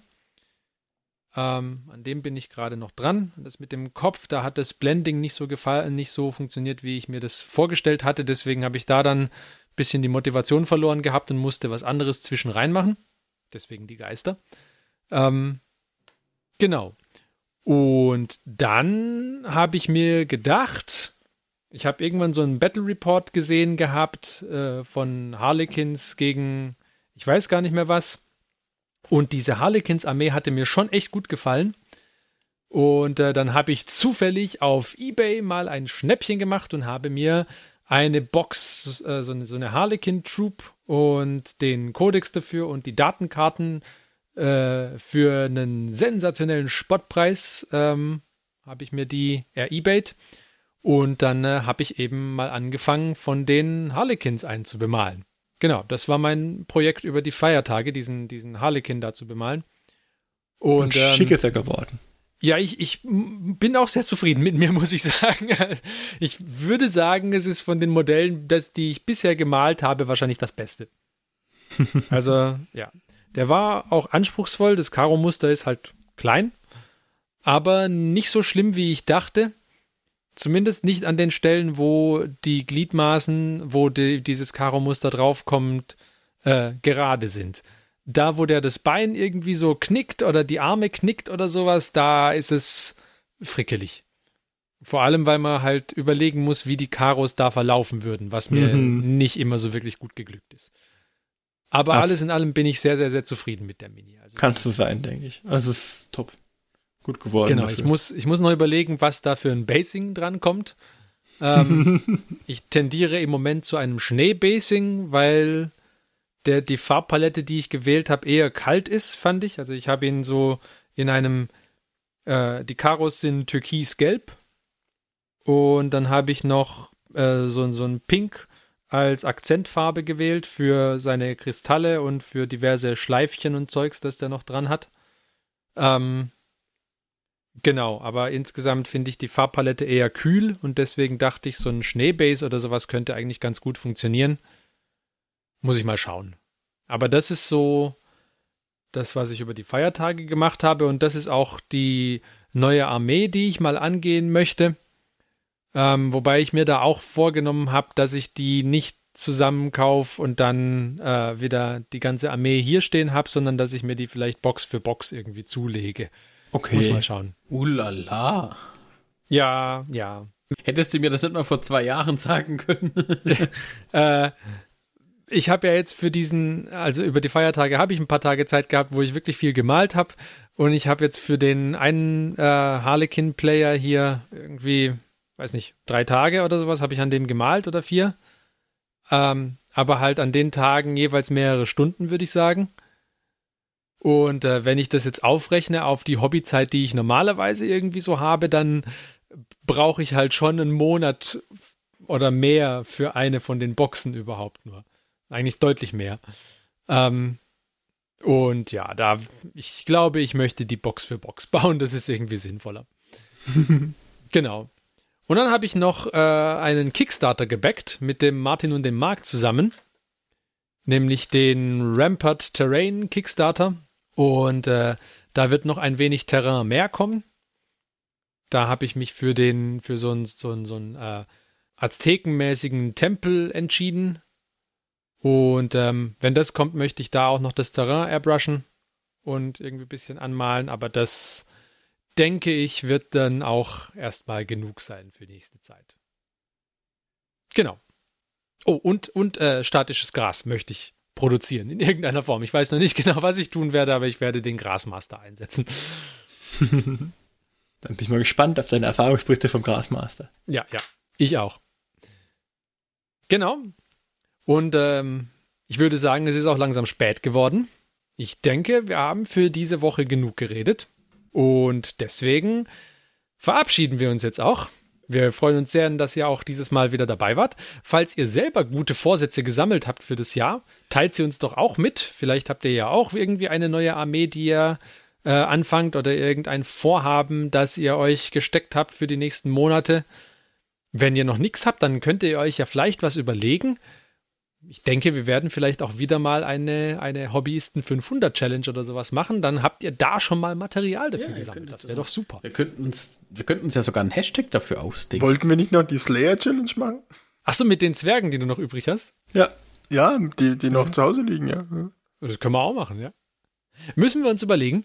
Ähm, an dem bin ich gerade noch dran. Das mit dem Kopf, da hat das Blending nicht so gefallen, nicht so funktioniert, wie ich mir das vorgestellt hatte. Deswegen habe ich da dann ein bisschen die Motivation verloren gehabt und musste was anderes zwischen reinmachen. Deswegen die Geister. Ähm, genau. Und dann habe ich mir gedacht, ich habe irgendwann so einen Battle Report gesehen gehabt äh, von Harlequins gegen, ich weiß gar nicht mehr was. Und diese Harlequins-Armee hatte mir schon echt gut gefallen. Und äh, dann habe ich zufällig auf eBay mal ein Schnäppchen gemacht und habe mir eine Box, äh, so eine, so eine Harlequin Troop und den Codex dafür und die Datenkarten äh, für einen sensationellen Spottpreis ähm, habe ich mir die eBayt. Und dann äh, habe ich eben mal angefangen, von den Harlequins einzubemalen. Genau, das war mein Projekt über die Feiertage, diesen, diesen Harlequin da zu bemalen. Und, Und schick ähm, ist er geworden. Ja, ich, ich bin auch sehr zufrieden mit mir, muss ich sagen. Ich würde sagen, es ist von den Modellen, das, die ich bisher gemalt habe, wahrscheinlich das Beste. Also, ja. Der war auch anspruchsvoll. Das Karo-Muster ist halt klein, aber nicht so schlimm, wie ich dachte. Zumindest nicht an den Stellen, wo die Gliedmaßen, wo die, dieses Karo-Muster draufkommt, äh, gerade sind. Da, wo der das Bein irgendwie so knickt oder die Arme knickt oder sowas, da ist es frickelig. Vor allem, weil man halt überlegen muss, wie die Karos da verlaufen würden, was mir mhm. nicht immer so wirklich gut geglückt ist. Aber Ach. alles in allem bin ich sehr, sehr, sehr zufrieden mit der Mini. Also Kannst du sein, denke ich. Also es ist top gut geworden. Genau, ich muss, ich muss noch überlegen, was da für ein Basing dran kommt. Ähm, ich tendiere im Moment zu einem Schneebasing, weil der, die Farbpalette, die ich gewählt habe, eher kalt ist, fand ich. Also ich habe ihn so in einem, äh, die Karos sind türkisgelb und dann habe ich noch äh, so, so ein Pink als Akzentfarbe gewählt für seine Kristalle und für diverse Schleifchen und Zeugs, das der noch dran hat. Ähm, Genau, aber insgesamt finde ich die Farbpalette eher kühl und deswegen dachte ich, so ein Schneebase oder sowas könnte eigentlich ganz gut funktionieren. Muss ich mal schauen. Aber das ist so das, was ich über die Feiertage gemacht habe und das ist auch die neue Armee, die ich mal angehen möchte. Ähm, wobei ich mir da auch vorgenommen habe, dass ich die nicht zusammenkaufe und dann äh, wieder die ganze Armee hier stehen habe, sondern dass ich mir die vielleicht Box für Box irgendwie zulege. Okay. Muss mal schauen. Ulala. Ja, ja. Hättest du mir das nicht mal vor zwei Jahren sagen können? äh, ich habe ja jetzt für diesen, also über die Feiertage habe ich ein paar Tage Zeit gehabt, wo ich wirklich viel gemalt habe. Und ich habe jetzt für den einen äh, Harlequin-Player hier irgendwie, weiß nicht, drei Tage oder sowas habe ich an dem gemalt oder vier. Ähm, aber halt an den Tagen jeweils mehrere Stunden, würde ich sagen. Und äh, wenn ich das jetzt aufrechne auf die Hobbyzeit, die ich normalerweise irgendwie so habe, dann brauche ich halt schon einen Monat oder mehr für eine von den Boxen überhaupt nur. Eigentlich deutlich mehr. Ähm, und ja, da, ich glaube, ich möchte die Box für Box bauen. Das ist irgendwie sinnvoller. genau. Und dann habe ich noch äh, einen Kickstarter gebackt mit dem Martin und dem Marc zusammen. Nämlich den Rampart Terrain Kickstarter. Und äh, da wird noch ein wenig Terrain mehr kommen. Da habe ich mich für den, für so einen so ein, so ein, äh, aztekenmäßigen Tempel entschieden. Und ähm, wenn das kommt, möchte ich da auch noch das Terrain airbrushen und irgendwie ein bisschen anmalen. Aber das, denke ich, wird dann auch erstmal genug sein für die nächste Zeit. Genau. Oh, und, und äh, statisches Gras möchte ich produzieren in irgendeiner Form. Ich weiß noch nicht genau, was ich tun werde, aber ich werde den Grasmaster einsetzen. Dann bin ich mal gespannt auf deine Erfahrungsberichte vom Grasmaster. Ja, ja, ich auch. Genau. Und ähm, ich würde sagen, es ist auch langsam spät geworden. Ich denke, wir haben für diese Woche genug geredet. Und deswegen verabschieden wir uns jetzt auch. Wir freuen uns sehr, dass ihr auch dieses Mal wieder dabei wart. Falls ihr selber gute Vorsätze gesammelt habt für das Jahr, teilt sie uns doch auch mit. Vielleicht habt ihr ja auch irgendwie eine neue Armee, die ihr äh, anfangt oder irgendein Vorhaben, das ihr euch gesteckt habt für die nächsten Monate. Wenn ihr noch nichts habt, dann könnt ihr euch ja vielleicht was überlegen, ich denke, wir werden vielleicht auch wieder mal eine, eine Hobbyisten 500 Challenge oder sowas machen. Dann habt ihr da schon mal Material dafür Ja, gesammelt. Das wäre doch super. Wir könnten uns, wir könnten uns ja sogar einen Hashtag dafür ausdenken. Wollten wir nicht noch die Slayer Challenge machen? Achso, mit den Zwergen, die du noch übrig hast? Ja. Ja, die, die noch zu Hause liegen, ja. Das können wir auch machen, ja. Müssen wir uns überlegen.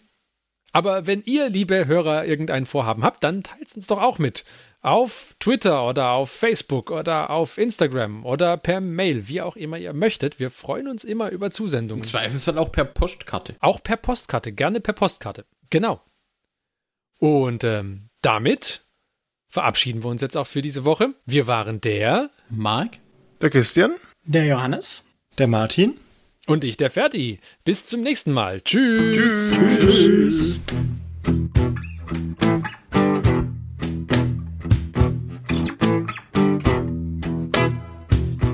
Aber wenn ihr, liebe Hörer, irgendein Vorhaben habt, dann teilt uns doch auch mit. Auf Twitter oder auf Facebook oder auf Instagram oder per Mail, wie auch immer ihr möchtet. Wir freuen uns immer über Zusendungen. Im Zweifelsfall auch per Postkarte. Auch per Postkarte, gerne per Postkarte. Genau. Und ähm, damit verabschieden wir uns jetzt auch für diese Woche. Wir waren der Marc? Der Christian, Der Johannes. der Martin. und ich, der Ferdi. Bis zum nächsten Mal. Tschüss. Tschüss.